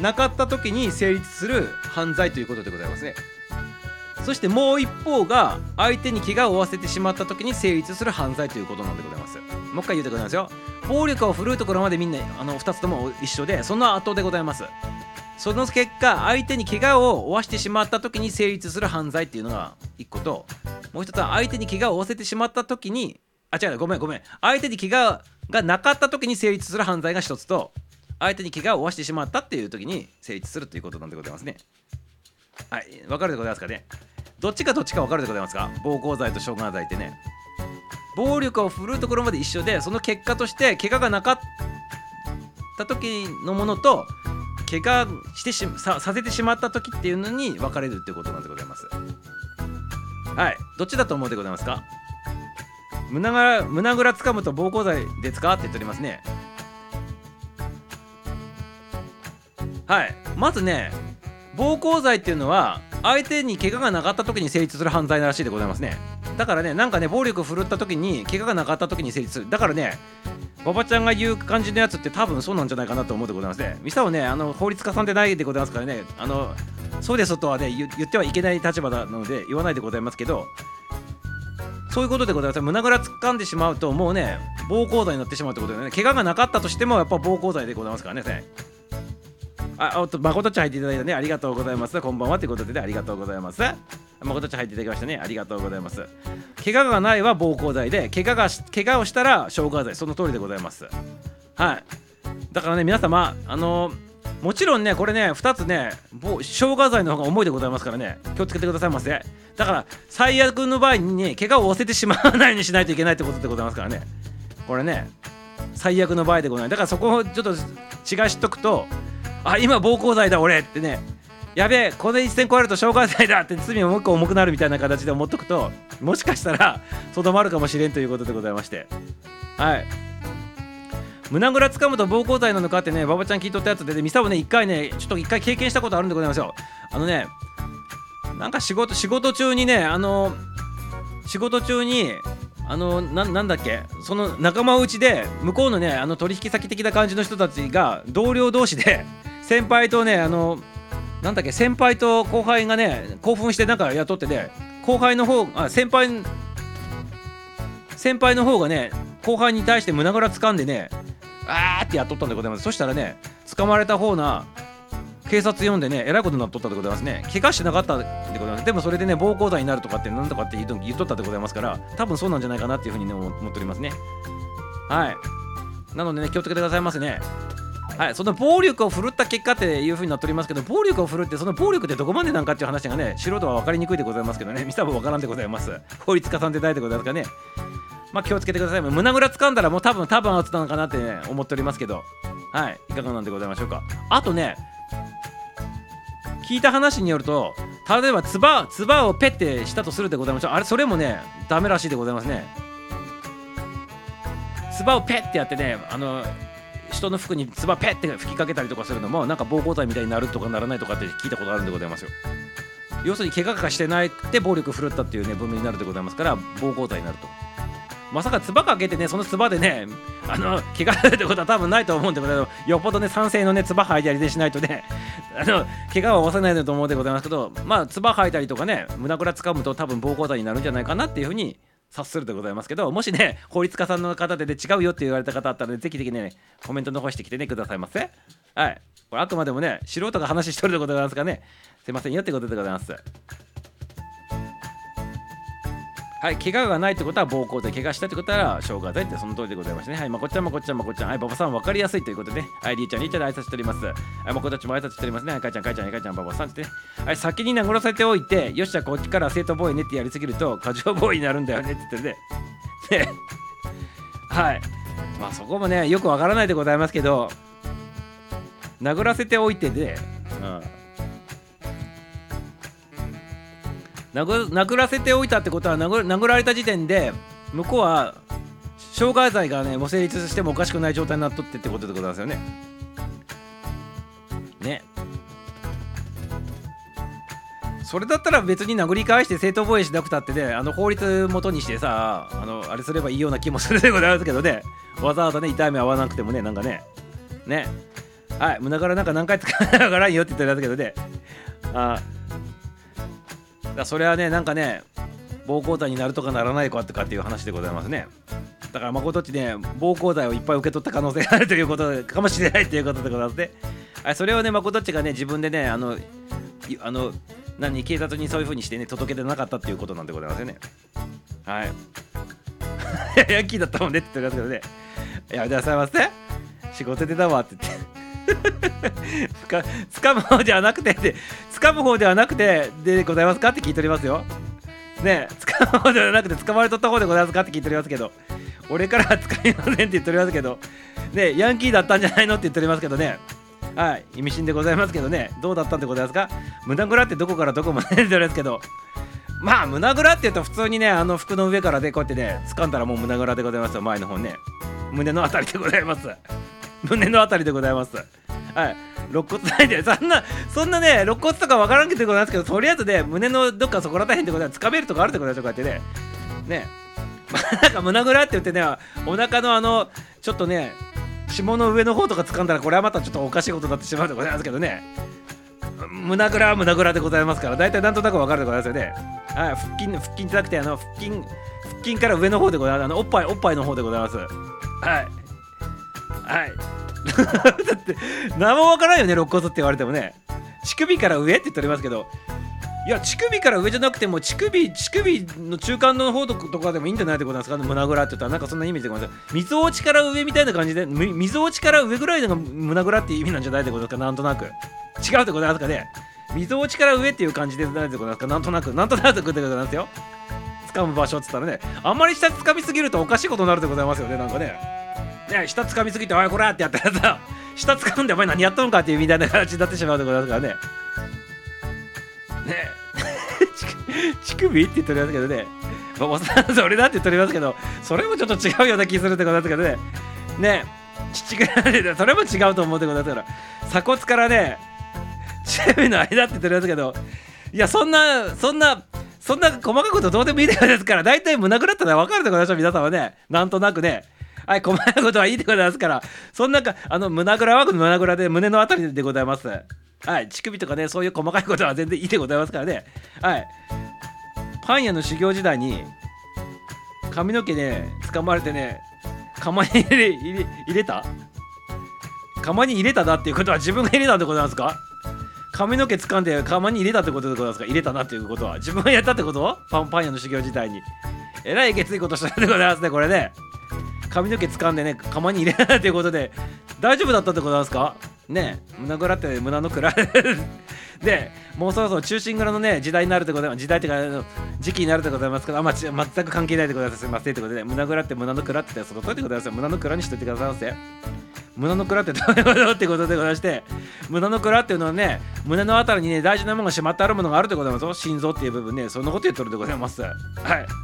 なかった時に成立する犯罪ということでございますね。そしてもう一方が相手に怪我を負わせてしまった時に成立する犯罪ということなんでございます。もう一回言うてございますよ。暴力を振るうところまでみんなあの2つとも一緒でその後でございます。その結果相手に怪我を負わしてしまった時に成立する犯罪っていうのが1個ともう一つは相手に怪我を負わせてしまった時にあ違うごめんごめん。相手に怪我がなかった時に成立する犯罪が1つと相手に怪我を負わしてしまったっていう時に成立するということなんでございますね。はい分かるでございますかね。どっちかどっちか分かるでございますか？暴行罪と傷害罪ってね。暴力を振るうところまで一緒でその結果として怪我がなかった時のものと怪我してしささせてしまった時っていうのに分かれるってことなんでございます。はい。どっちだと思うでございますか？胸ぐら胸ぐらつかむと暴行罪ですか？って言っておりますね。はい。まずね暴行罪っていうのは相手に怪我がなかった時に成立する犯罪らしいでございますね。だからねなんかね暴力振るった時に怪我がなかった時に成立する。だからね馬場ちゃんが言う感じのやつって多分そうなんじゃないかなと思うでございますね。ミサをねあの法律家さんでないでございますからね。あのそうですとはね言言ってはいけない立場なので言わないでございますけどそういうことでございます。胸ぐら掴んでしまうともうね暴行罪になってしまうってことでね怪我がなかったとしてもやっぱ暴行罪でございますからねあ、おっと、まことちゃん入っていただいたね。ありがとうございます。こんばんはということで、ね、ありがとうございます。まことちゃん入っていただきましたね。ありがとうございます。怪我がないは暴行罪で、怪我が怪我をしたら傷害罪。その通りでございます。はい。だからね、皆様、あの、もちろんね、これね、2つね、傷害罪の方が重いでございますからね、気をつけてくださいませ。だから、最悪の場合に、怪我を負わせてしまわないようにしないといけないってことでございますからね。これね、最悪の場合でございます。だからそこをちょっと違い知っとくと、あ今暴行罪だ俺。ってね。やべえこの一線超えると傷害罪だ。って罪ももう一個重くなるみたいな形で思っとくともしかしたらとどまるかもしれんということでございまして。はい。胸ぐらつかむと暴行罪なのかってね馬場ちゃん聞いとったやつで、ね、ミサをね一回ねちょっと一回経験したことあるんでございますよ。あのねなんか仕事仕事中にねあの仕事中にあのなんだっけその仲間内で向こうのねあの取引先的な感じの人たちが同僚同士で先輩とねあのなんだっけ先輩と後輩がね興奮してなんか雇ってね後輩の方あ先輩先輩の方がね後輩に対して胸ぐら掴んでねあーってやっとったんでございます。そしたらね捕まれた方な警察呼んでねえらいことになっとったでございますね。怪我してなかったでございます。でもそれでね暴行罪になるとかってなんとかって言っとったでございますから多分そうなんじゃないかなっていうふうにね思っておりますね。はい。なのでね気をつけてくださいませね。はい、その暴力を振るった結果っていうふうになっておりますけど暴力を振るってその暴力ってどこまでなんかっていう話がね素人は分かりにくいでございますけどね ミサも分からんでございます。法律家さんでないでございますかね。まあ気をつけてください。胸ぐら掴んだらもう多分多分アウトなのかなって、ね、思っておりますけど。はい。いかがなんでございましょうか。あとね聞いた話によると例えばつばつばをペッてしたとするでございましょう。あれそれもねダメらしいでございますね。つばをペッてやってねあの人の服につばペッて吹きかけたりとかするのもなんか暴行罪みたいになるとかならないとかって聞いたことあるんでございますよ。要するに怪我がしてないって暴力振るったっていうね文明になるでございますから暴行罪になるとまさかつばかけてねそのつばでねあの怪我するってことは多分ないと思うんでございますよっぽどね酸性のねつば吐いたりでしないとね あの怪我は負わせないと思うんでございますけどまあつば吐いたりとかね胸ぐらつかむと多分暴行罪になるんじゃないかなっていうふうに察するでございますけどもしね法律家さんの方で、ね、違うよって言われた方あったら、ね、ぜひぜひねコメント残してきてねくださいませ。はい。これあくまでもね素人が話しとるでございますかね。すいませんよってことでございます。はい、怪我がないってことは暴行で、怪我したってことは傷害罪ってその通りでございましてね。はい、まこっちゃんまこっちゃんまこっちゃん。はい、馬場さん分かりやすいということでね。はい、りーちゃん、りーちゃん挨拶しております。はい、まこたちも挨拶しておりますね。はい、かいちゃん、かいちゃん、かいちゃん、馬場さんってね。はい、先に殴らせておいて、よっしゃ、こっちから生徒ボーイねってやりすぎると、過剰ボーイになるんだよねって言ってね。はい。まあそこもね、よくわからないでございますけど、殴らせておいてで、うん。殴らせておいたってことは殴られた時点で向こうは傷害罪がねもう成立してもおかしくない状態になっとってってことでございますよね。ね。それだったら別に殴り返して正当防衛しなくたってねあの法律元にしてさあのあれすればいいような気もするでございますけどねわざわざね痛い目合わなくてもねなんかねねはい胸からなんか何回使わながらんよって言ってるんですけどねあだそれはねなんかね暴行罪になるとかならないかとかっていう話でございますね。だから誠っちね暴行罪をいっぱい受け取った可能性があるということかもしれないということでございますね。はいそれをね誠っちがね自分でねあのあの何警察にそういう風にしてね届けてなかったっていうことなんでございますよね。はい。ヤンキーだったもんねって言ってますけどね。やめてくださいませ仕事出たわって言って。つか掴む方ではなくてで掴む方ではなくてでございますかって聞いておりますよ。ねえ掴む方ではなくて掴まれとった方でございますかって聞いておりますけど。俺からは掴みませんって言っておりますけど。ねヤンキーだったんじゃないのって言っておりますけどね。はい意味深でございますけどね。どうだったんでございますか？胸ぐらってどこからどこまで出てるんですけど。まあ胸ぐらって言うと普通にねあの服の上からでこうやってね掴んだらもう胸ぐらでございますよ。前の方ね。胸のあたりでございます。胸のあたりでございます。はい。肋骨ないで。そんなそんなね肋骨とかわからんけどございますけどとりあえずね胸のどっかそこら辺ってことは掴めるとかあるってことでしょこうやってね。ね。なんか胸ぐらって言ってねお腹のあのちょっとね霜の上の方とか掴んだらこれはまたちょっとおかしいことになってしまうでございますけどね。胸ぐらは胸ぐらでございますから大体なんとなくわかるでございますよね。はい。腹筋腹筋じゃなくてあの腹筋腹筋から上の方でございます。あのおっぱいおっぱいの方でございます。はい。はい。だって何もわからんよね肋骨って言われてもね。乳首から上って言っておりますけど。いや乳首から上じゃなくても乳首乳首の中間の方とかでもいいんじゃないってことなんですか？胸ぐらって言ったらなんかそんなイメージでございます。水落ちから上みたいな感じでみ水落ちから上ぐらいのが胸ぐらって意味なんじゃないってことですか？なんとなく。違うってことなんですかね？水落ちから上っていう感じでないってことなんですか？なんとなく。なんとなくってことなんですよ。掴む場所って言ったらね。あんまり下掴みすぎるとおかしいことになるでございますよねなんかね。ね下掴みすぎておいこらってやったらさ 下掴んでお前何やったのかっていうみたいな形になってしまうでございますからね。ね。え乳首って言っておりますけどね、まあ、おさんそれだって言っておりますけどそれもちょっと違うような気するってことですけどね。ね。え乳首それも違うと思うってことですから。鎖骨からね乳首の間って言っておりますけどいやそんなそんなそんな細かいことどうでもいいですから大体胸ぐらったら分かるってことでしょ皆さんはね。なんとなくね。はい、細かいことはいいでございますから、そんなか、あの、胸ぐらは胸ぐらで胸のあたりでございます。はい、乳首とかね、そういう細かいことは全然いいでございますからね。はい。パン屋の修行時代に、髪の毛ね、掴まれてね、釜に入れ入れ入れた？釜に入れたなっていうことは自分が入れたってことなんですか？髪の毛掴んで釜に入れたってことでございますか？入れたなっていうことは自分がやったってこと？パンパン屋の修行時代に。えらいげついことしたでございますね、これね。髪の毛掴んでね釜に入れないということで大丈夫だったってことなんですか？ね胸ぐらって胸の蔵 でもうそろそろ中心蔵のね時代になるってことで時代っていうか時期になるでございますけどあ、まあ、全く関係ないってことです。すみませんってことで胸ぐらって胸の蔵ってそのとりでござい。ます胸の蔵にしといてくださいませ胸の蔵ってどういうことってことでございまして胸の蔵っていうのはね胸のあたりにね大事なものがしまってあるものがあるってことなんですよ。心臓っていう部分ねそんなこと言っとるでございます。はい。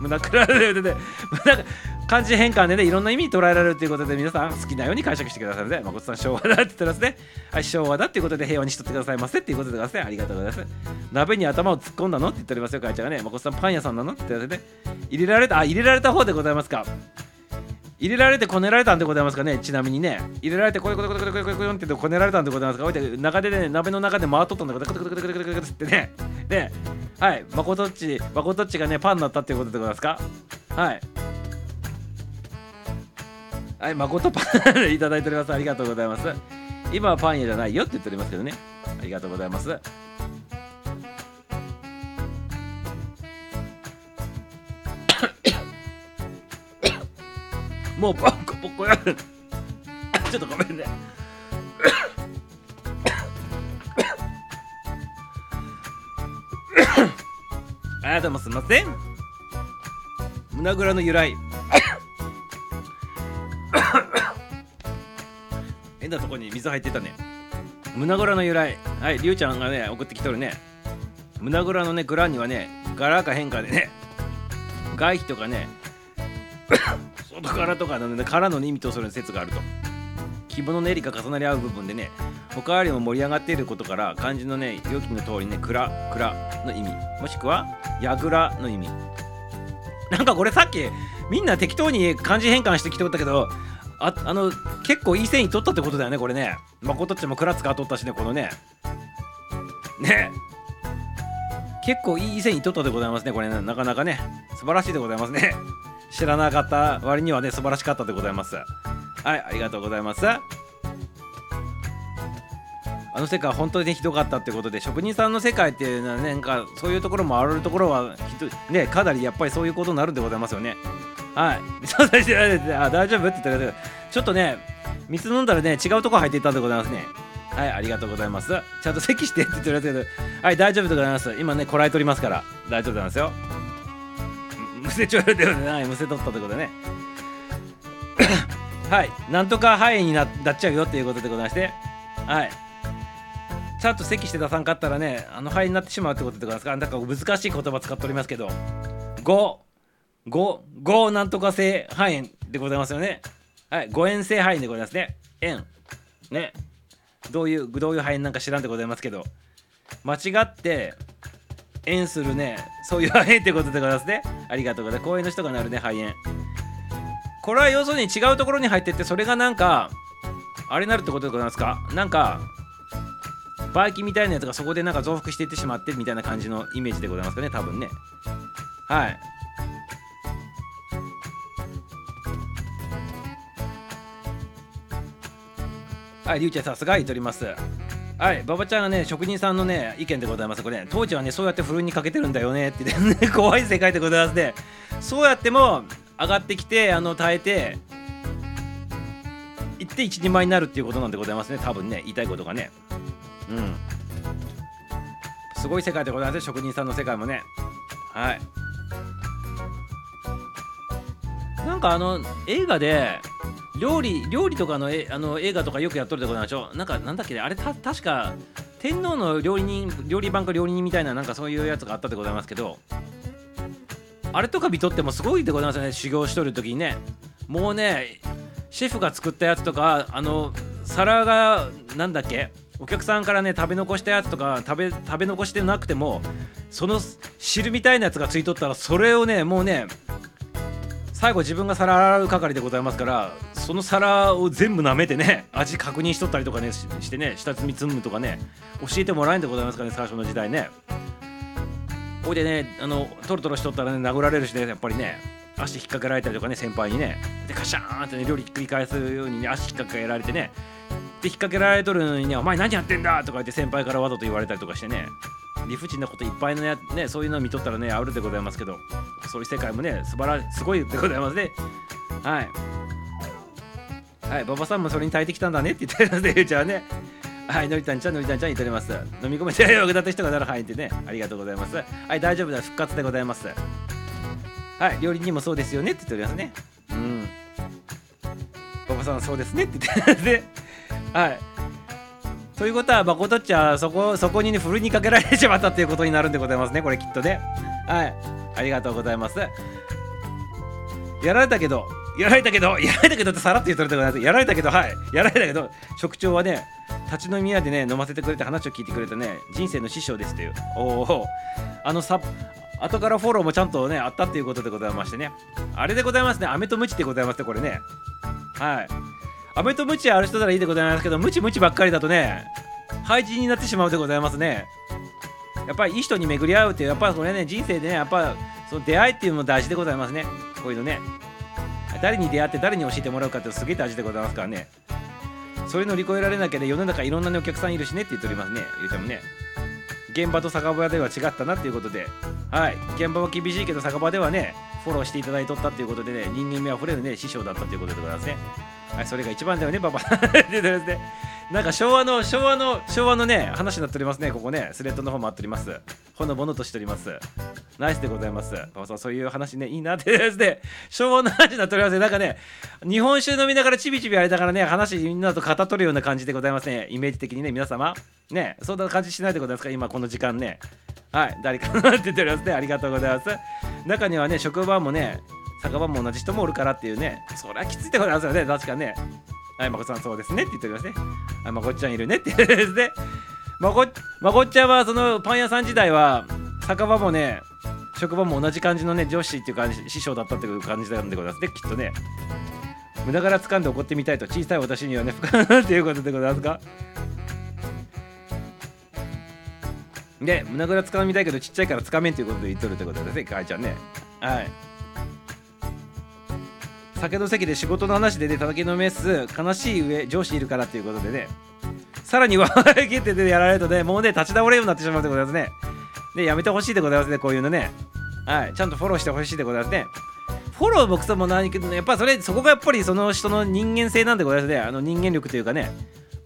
胸蔵ででで胸漢字変換でねいろんな意味に捉えられるということで皆さん好きなように解釈してくださいませ。誠さん昭和だって言ってますね。はい昭和だっていうことで平和にしとってくださいませっていうことでございますありがとうございます。鍋に頭を突っ込んだのって言っておりますよ会長がね。誠さんパン屋さんなのって言ってね入れられたあ入れられた方でございますか？入れられてこねられたんでございますかね？ちなみにね。入れられてこれこれこれこれこれこれってこねられたんでございますかおいて中でね鍋の中で回っとったんだからコトコトコトコトコトコトってね。ではい。誠っち誠っちがねパンになったっていうことでございますか？はい。はい。誠パン いただいております。ありがとうございます。今はパン屋じゃないよって言っておりますけどね。ありがとうございます。もうポッコポコやる。ちょっとごめんね。ありがとうございます。すいません。胸ぐらの由来。変なとこに水入ってたね。胸ぐらの由来。はいりゅうちゃんがね送ってきとるね。胸ぐらのねグラにはね柄か変化でね外皮とかね 外からとかのねからの意味とする説があると。着物の襟が重なり合う部分でね他よりも盛り上がっていることから漢字のね良きの通りね蔵蔵の意味。もしくは櫓の意味。なんかこれさっきみんな適当に漢字変換してきておったけどああの結構いい線い取ったってことだよねこれね。誠っちも蔵使っとったしねこのね。ね。結構いい線い取ったでございますねこれね。なかなかね。素晴らしいでございますね。知らなかった割にはね素晴らしかったでございます。はいありがとうございます。あの世界は本当にねひどかったってことで職人さんの世界っていうのはねなんかそういうところもあるところはひどねかなりやっぱりそういうことになるんでございますよね。はい。あ大丈夫？って言ったらちょっとね水飲んだらね違うとこ入っていったんでございますね。はいありがとうございます。ちゃんと席してって言ってるやつけどはい大丈夫でございます。今ねこらえとりますから大丈夫なんですよ。むせちょいではないむせとったってことでね。はいなんとか範囲にななっちゃうよっていうことでございまして。はい。ちゃんと席して出さんかったらねあの範囲になってしまうってことでございますかだか難しい言葉使っておりますけど。5 5 5なんとか性範囲でございますよね。はい5円性範囲でございますね。円。ね。どういうどういう範囲なんか知らんでございますけど。間違って円するね。そういう肺炎ってことでございますね。ありがとうございます。公園の人がなるね肺炎。これは要するに違うところに入ってってそれがなんかあれになるってことでございますか？なんかバイキみたいなやつがそこでなんか増幅していってしまってみたいな感じのイメージでございますかね多分ね。はい。はい、りゅうちゃんさすが言っております。はい、馬場ちゃんがね、職人さんのね、意見でございます。これ、ね、当時はね、そうやってふるいにかけてるんだよねって、ね、怖い世界でございますね。そうやっても上がってきて、あの耐えて、行って一人前になるっていうことなんでございますね。多分ね、言いたいことがね。うん。すごい世界でございます、職人さんの世界もね。はい。なんかあの映画で料理料理とかのえあの映画とかよくやっとるでございましょ？なんかなんだっけあれた確か天皇の料理人料理番か料理人みたいななんかそういうやつがあったでございますけどあれとか見とってもすごいでございますね。修行しとる時にね。もうねシェフが作ったやつとかあの皿がなんだっけ？お客さんからね食べ残したやつとか食べ食べ残してなくてもその汁みたいなやつがついとったらそれをねもうね最後自分が皿洗う係でございますからその皿を全部舐めてね味確認しとったりとかねしてね下積み積むとかね教えてもらえんでございますからね最初の時代ね。ほいでねあのトロトロしとったらね殴られるしねやっぱりね足引っ掛けられたりとかね先輩にね。でカシャーンってね料理ひっくり返すようにね足引っ掛けられてね。で引っ掛けられとるのにね「お前何やってんだ!」とか言って先輩からわざと言われたりとかしてね。理不尽なこといっぱいのやねそういうの見とったらねあるでございますけどそういう世界もね素晴らすごいでございますね。はい。はい馬場さんもそれに耐えてきたんだねって言ってるのでゆうちゃんはね。はいのりたんちゃんのりたんちゃん言っております。飲み込めてよくなった人がならはいってねありがとうございます。はい大丈夫だ復活でございます。はい料理人もそうですよねって言っておりますね。うん。馬場さんそうですねって言ってではい。ということは誠っちゃそこそこにねふるにかけられてしまったっていうことになるんでございますね。これきっとね。はい。ありがとうございます。やられたけどやられたけどやられたけどってさらって言うとるでございますやられたけどはい。やられたけど職長はね立ち飲み屋でね飲ませてくれて話を聞いてくれてね人生の師匠ですという。おおあのさ後からフォローもちゃんとねあったっていうことでございましてね。あれでございますね。飴とムチでございますねこれね。はい。飴とムチある人ならいいでございますけどムチムチばっかりだとね廃人になってしまうでございますね。やっぱりいい人に巡り合うっていうやっぱりこれね人生でねやっぱその出会いっていうのも大事でございますね。こういうのね。誰に出会って誰に教えてもらうかってすげえ大事でございますからね。それ乗り越えられなきゃね世の中いろんな、ね、お客さんいるしねって言っておりますね。言うてもね。現場と酒場では違ったなっていうことで。はい。現場は厳しいけど酒場ではねフォローしていただいとったっていうことでね人間味あふれるね師匠だったということでございますね。はいそれが一番だよねパパ。なんか昭和の昭和の昭和のね話になっておりますねここね。スレッドの方もあっております。ほのぼのとしております。ナイスでございます。パパさんそういう話ねいいなって。ですね昭和の話になっておりますね。なんかね日本酒飲みながらちびちびやりながらね話みんなと語っとるような感じでございますね。イメージ的にね皆様。ねそんな感じしないでございますか今この時間ね。はい誰かなって言っておりますね。ありがとうございます。中にはね職場もね酒場も同じ人もおるからっていうねそれはきついってことなんですよね確かねはい、まこさんそうですねって言っておりますね。はい、まこっちゃんいるねって言ってですね。まこまこっちゃんはそのパン屋さん時代は酒場もね、職場も同じ感じのね、上司っていう感じ、師匠だったっていう感じなんでございますね、きっとね。無駄から掴んで怒ってみたいと小さい私にはね、不可能っていうことでございますか。で、胸ぐら掴みたいけどちっちゃいから掴めんということで言っとるってことですね、かいちゃんね。はい。酒の席で仕事の話でね、叩きのめす、悲しい上、上司いるからっていうことでね、さらに笑い切ってでやられるとね、もうね、立ち倒れようになってしまうでございますね。で、やめてほしいでございますね、こういうのね。はい、ちゃんとフォローしてほしいでございますね。フォロー僕さも何けど、やっぱそれ、そこがやっぱりその人の人間性なんでございますね。あの人間力というかね、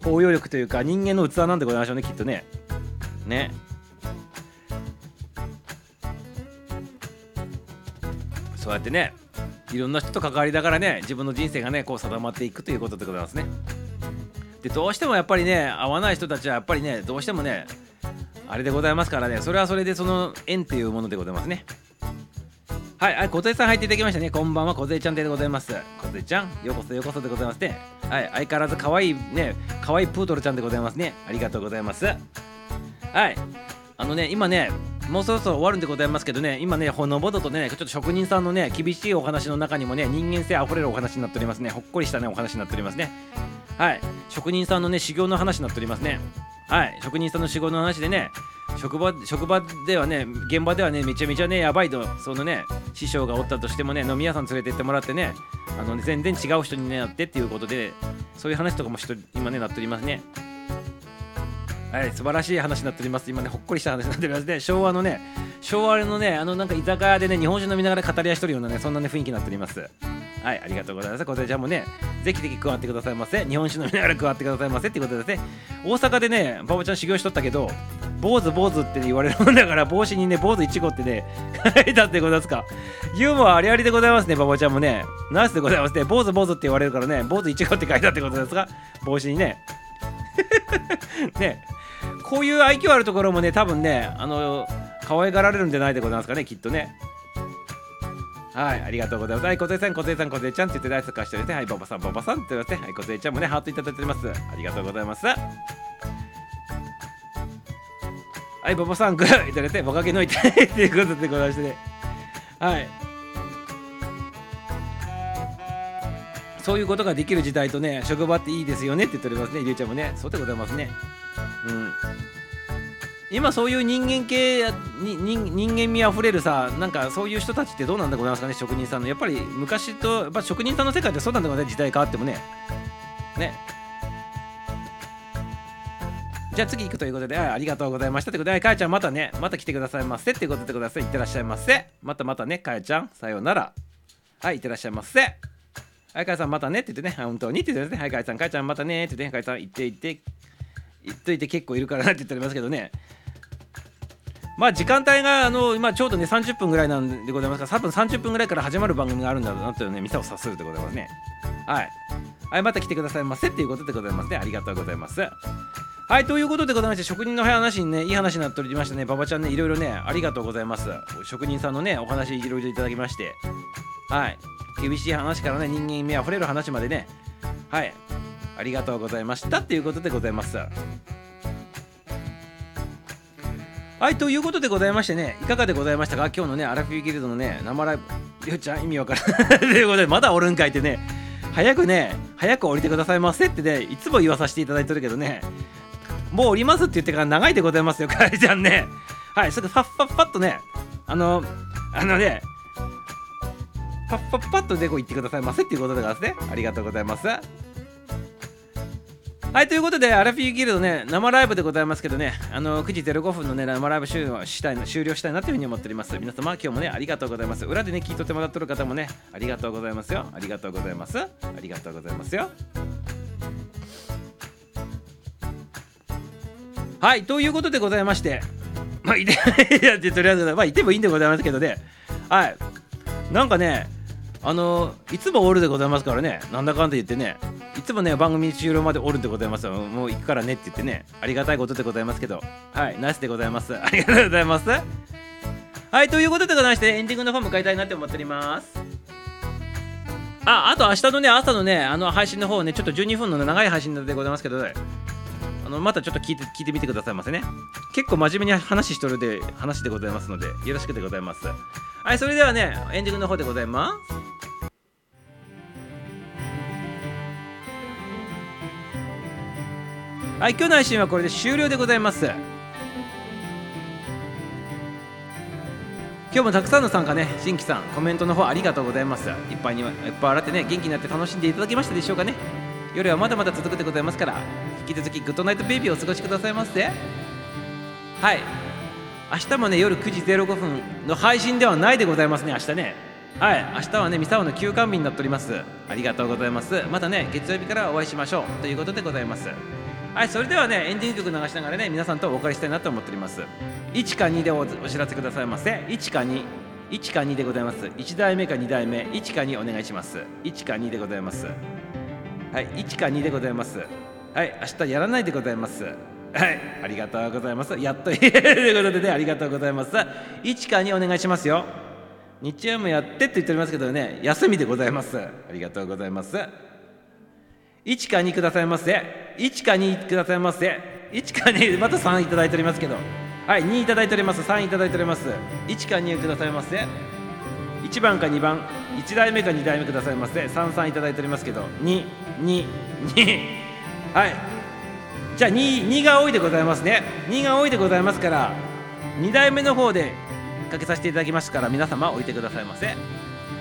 包容力というか、人間の器なんでございましょうね、きっとね。ね。そうやってね、いろんな人と関わりながらね自分の人生がねこう定まっていくということでございますねでどうしてもやっぱりね合わない人たちはやっぱりねどうしてもねあれでございますからねそれはそれでその縁っていうものでございますねはい、はい、小手さん入っていただきましたね。こんばんは、小手ちゃんでございます。小手ちゃん、ようこそようこそでございますね。はい、相変わらず可愛いね、可愛いプードルちゃんでございますね。ありがとうございます。はい、あのね、今ね、もうそろそろ終わるんでございますけどね、今ね、ほのぼのとね、ちょっと職人さんのね、厳しいお話の中にもね、人間性あふれるお話になっておりますね。ほっこりしたね、お話になっておりますね。はい、職人さんのね、修行の話になっておりますね。はい、職人さんの修行の話でね、職場職場ではね、現場ではね、めちゃめちゃね、やばいと、そのね、師匠がおったとしてもね、飲み屋さん連れて行ってもらってね、あのね全然違う人になってっていうことで、そういう話とかもと今ね、なっておりますね。はい、素晴らしい話になっております。今ね、ほっこりした話になっておりますね。昭和のね、昭和のね、あのなんか居酒屋でね、日本酒飲みながら語り合いしとるようなね、そんなね、雰囲気になっております。はい、ありがとうございます。こちゃんもね、ぜひぜひ加わってくださいませ。日本酒飲みながら加わってくださいませっていうことですね。大阪でね、バボちゃん修行しとったけど、坊主坊主って言われるもんだから、帽子にね、坊主いちごってね、書いたってことですか。ユーモアありありでございますね、バボちゃんもね。ナイスでございますね。坊主坊主って言われるからね、坊主いちごって書いたってことですか。帽子にね。ね。こういう愛嬌あるところもね、多分ね、あの、可愛がられるんじゃないでございますかね、きっとね。はい、ありがとうございます。はい、小手さん、小手さん、小手ちゃんって言って大好きしておいて、はい、ババさん、ババさんって言って、はい、小手ちゃんもね、ハートいただいております。ありがとうございます。はい、ババさん、グ ーいただいて、ボカゲのいてっていうことでございましてね。はい。そういうことができる時代とね、職場っていいですよねって言っておりますね、りゅうちゃんもね。そうでございますね。うん。今そういう人間系やに人人間味あふれるさなんかそういう人たちってどうなんでございますかね職人さんのやっぱり昔とやっぱ職人さんの世界ってそうなんだございますね時代変わってもねねじゃあ次行くということで、はいありがとうございましたということで、はいかやちゃんまたね、また来てくださいませってことでござい。いってらっしゃいませ。またまたね、かやちゃん、さようなら。はい、いってらっしゃいませ。はいかいさんまたねって言ってね本当にって言ってねはいかいさんかいちゃんまたねって言ってねかいさん行って行って言っといて結構いるからなって言っておりますけどね。まあ時間帯があの今ちょうどね30分ぐらいなんでございますから多分30分ぐらいから始まる番組があるんだろうなというね店を指するでございますね。はい。はいまた来てくださいませっていうことでございますね。ありがとうございます。はいということでございまして職人の話にねいい話になっておりましたね馬場ちゃんねいろいろねありがとうございます。職人さんのねお話いろいろいただきまして。はい。厳しい話からね人間味あふれる話までね。はい。ありがとうございましたっていうことでございますはい、ということでございましてね、いかがでございましたか？今日のね、アラフィーギルドのね、生ライブ、りょうちゃん意味わからん。ということで、まだおるんかいってね、早くね、早く降りてくださいませってね、いつも言わさせていただいてるけどね、もう降りますって言ってから長いでございますよ、かいちゃんね。はい、すぐファッファッファッとね、あの、あのね、パッパッパッとでこ行ってくださいませっていうことでございますね。ありがとうございます。はい、ということで、アラフィーギルドね、生ライブでございますけどね、あの9時05分のね、生ライブ終了したいな終了したいなというふうに思っております。皆様、今日もね、ありがとうございます。裏でね、聞いとってもらってる方もね、ありがとうございますよ。ありがとうございます。ありがとうございますよ。はい、ということでございまして、まあ、いて、いや、とりあえず、まあ、いてもいいんでございますけどね、はい、なんかね、あのいつもおるでございますからね、なんだかんだ言ってね、いつもね、番組終了までおるでございます。もう行くからねって言ってね、ありがたいことでございますけど、はい、ナイスでございます。ありがとうございます。はい、ということでございまして、エンディングの方迎えたいなって思っております。あ、あと明日のね、朝のね、あの配信の方ね、ちょっと12分の、長い配信でございますけど、あのまたちょっと聞いて聞いてみてくださいませね。結構真面目に話しとるで話でございますので、よろしくでございます。はい、それではね、エンディングの方でございます。はい、今日の配信はこれで終了でございます。今日もたくさんの参加ね、新規さん、コメントの方ありがとうございます。いっぱいにいっぱい洗ってね、元気になって楽しんでいただけましたでしょうかね。夜はまだまだ続くでございますから、引き続きグッドナイトベイビーをお過ごしくださいませ。はい、明日もね、夜9時05分の配信ではないでございますね、明日ね。はい、明日はね、三沢の休館日になっております。ありがとうございます。またね、月曜日からお会いしましょうということでございます。はい、それではね、エンディング曲流しながらね、皆さんとお別れしたいなと思っております。1か2でおお知らせくださいませ。1か2。1か2でございます。1代目か2代目、1か2お願いします。1か2でございます。はい、1か2でございます。はい、明日やらないでございます。はい、ありがとうございます。やっと言えるということでね、ありがとうございます。1か2お願いしますよ。日曜もやってって言っておりますけどね、休みでございます。ありがとうございます。1か2くださいませ。1か2くださいませ。1か2、また3いただいておりますけど。はい、2いただいております。3いただいております。1か2くださいませ。1番か2番、1代目か2代目くださいませ。3、3いただいておりますけど、2、2、2。はい。じゃあ2、2が多いでございますね。2が多いでございますから、2代目の方でかけさせていただきますから、皆様置いてくださいませ。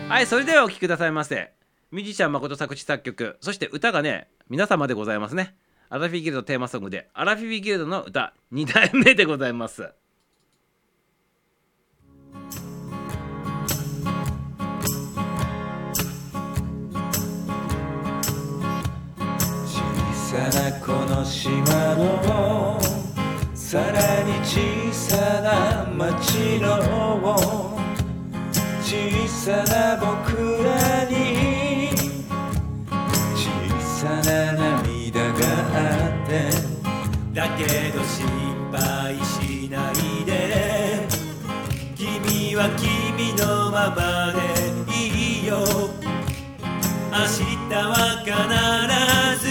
はい、それではお聴きくださいませ。ミュージシャン誠作詞作曲、そして歌がね、皆様でございますね。アラフィギルドテーマソングで、アラフィギルドの歌、2代目でございます。さなこの島のさらに小さな町の小さな僕らに小さな涙があってだけど心配しないで君は君のままでいいよ明日は必ず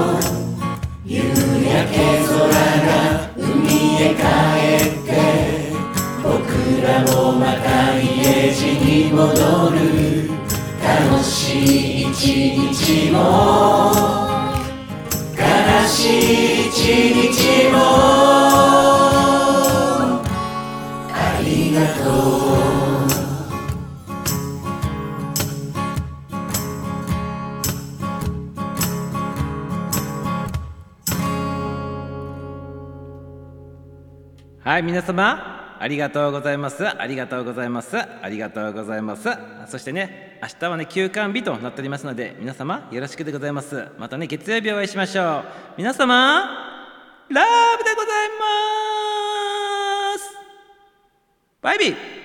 戻る。楽しい一日も。悲しい一日も。ありがとう。はい皆様。ありがとうございます。ありがとうございます。ありがとうございます。そしてね明日はね休館日となっておりますので皆様よろしくでございます。またね月曜日お会いしましょう。皆様ラブでございます。バイビー。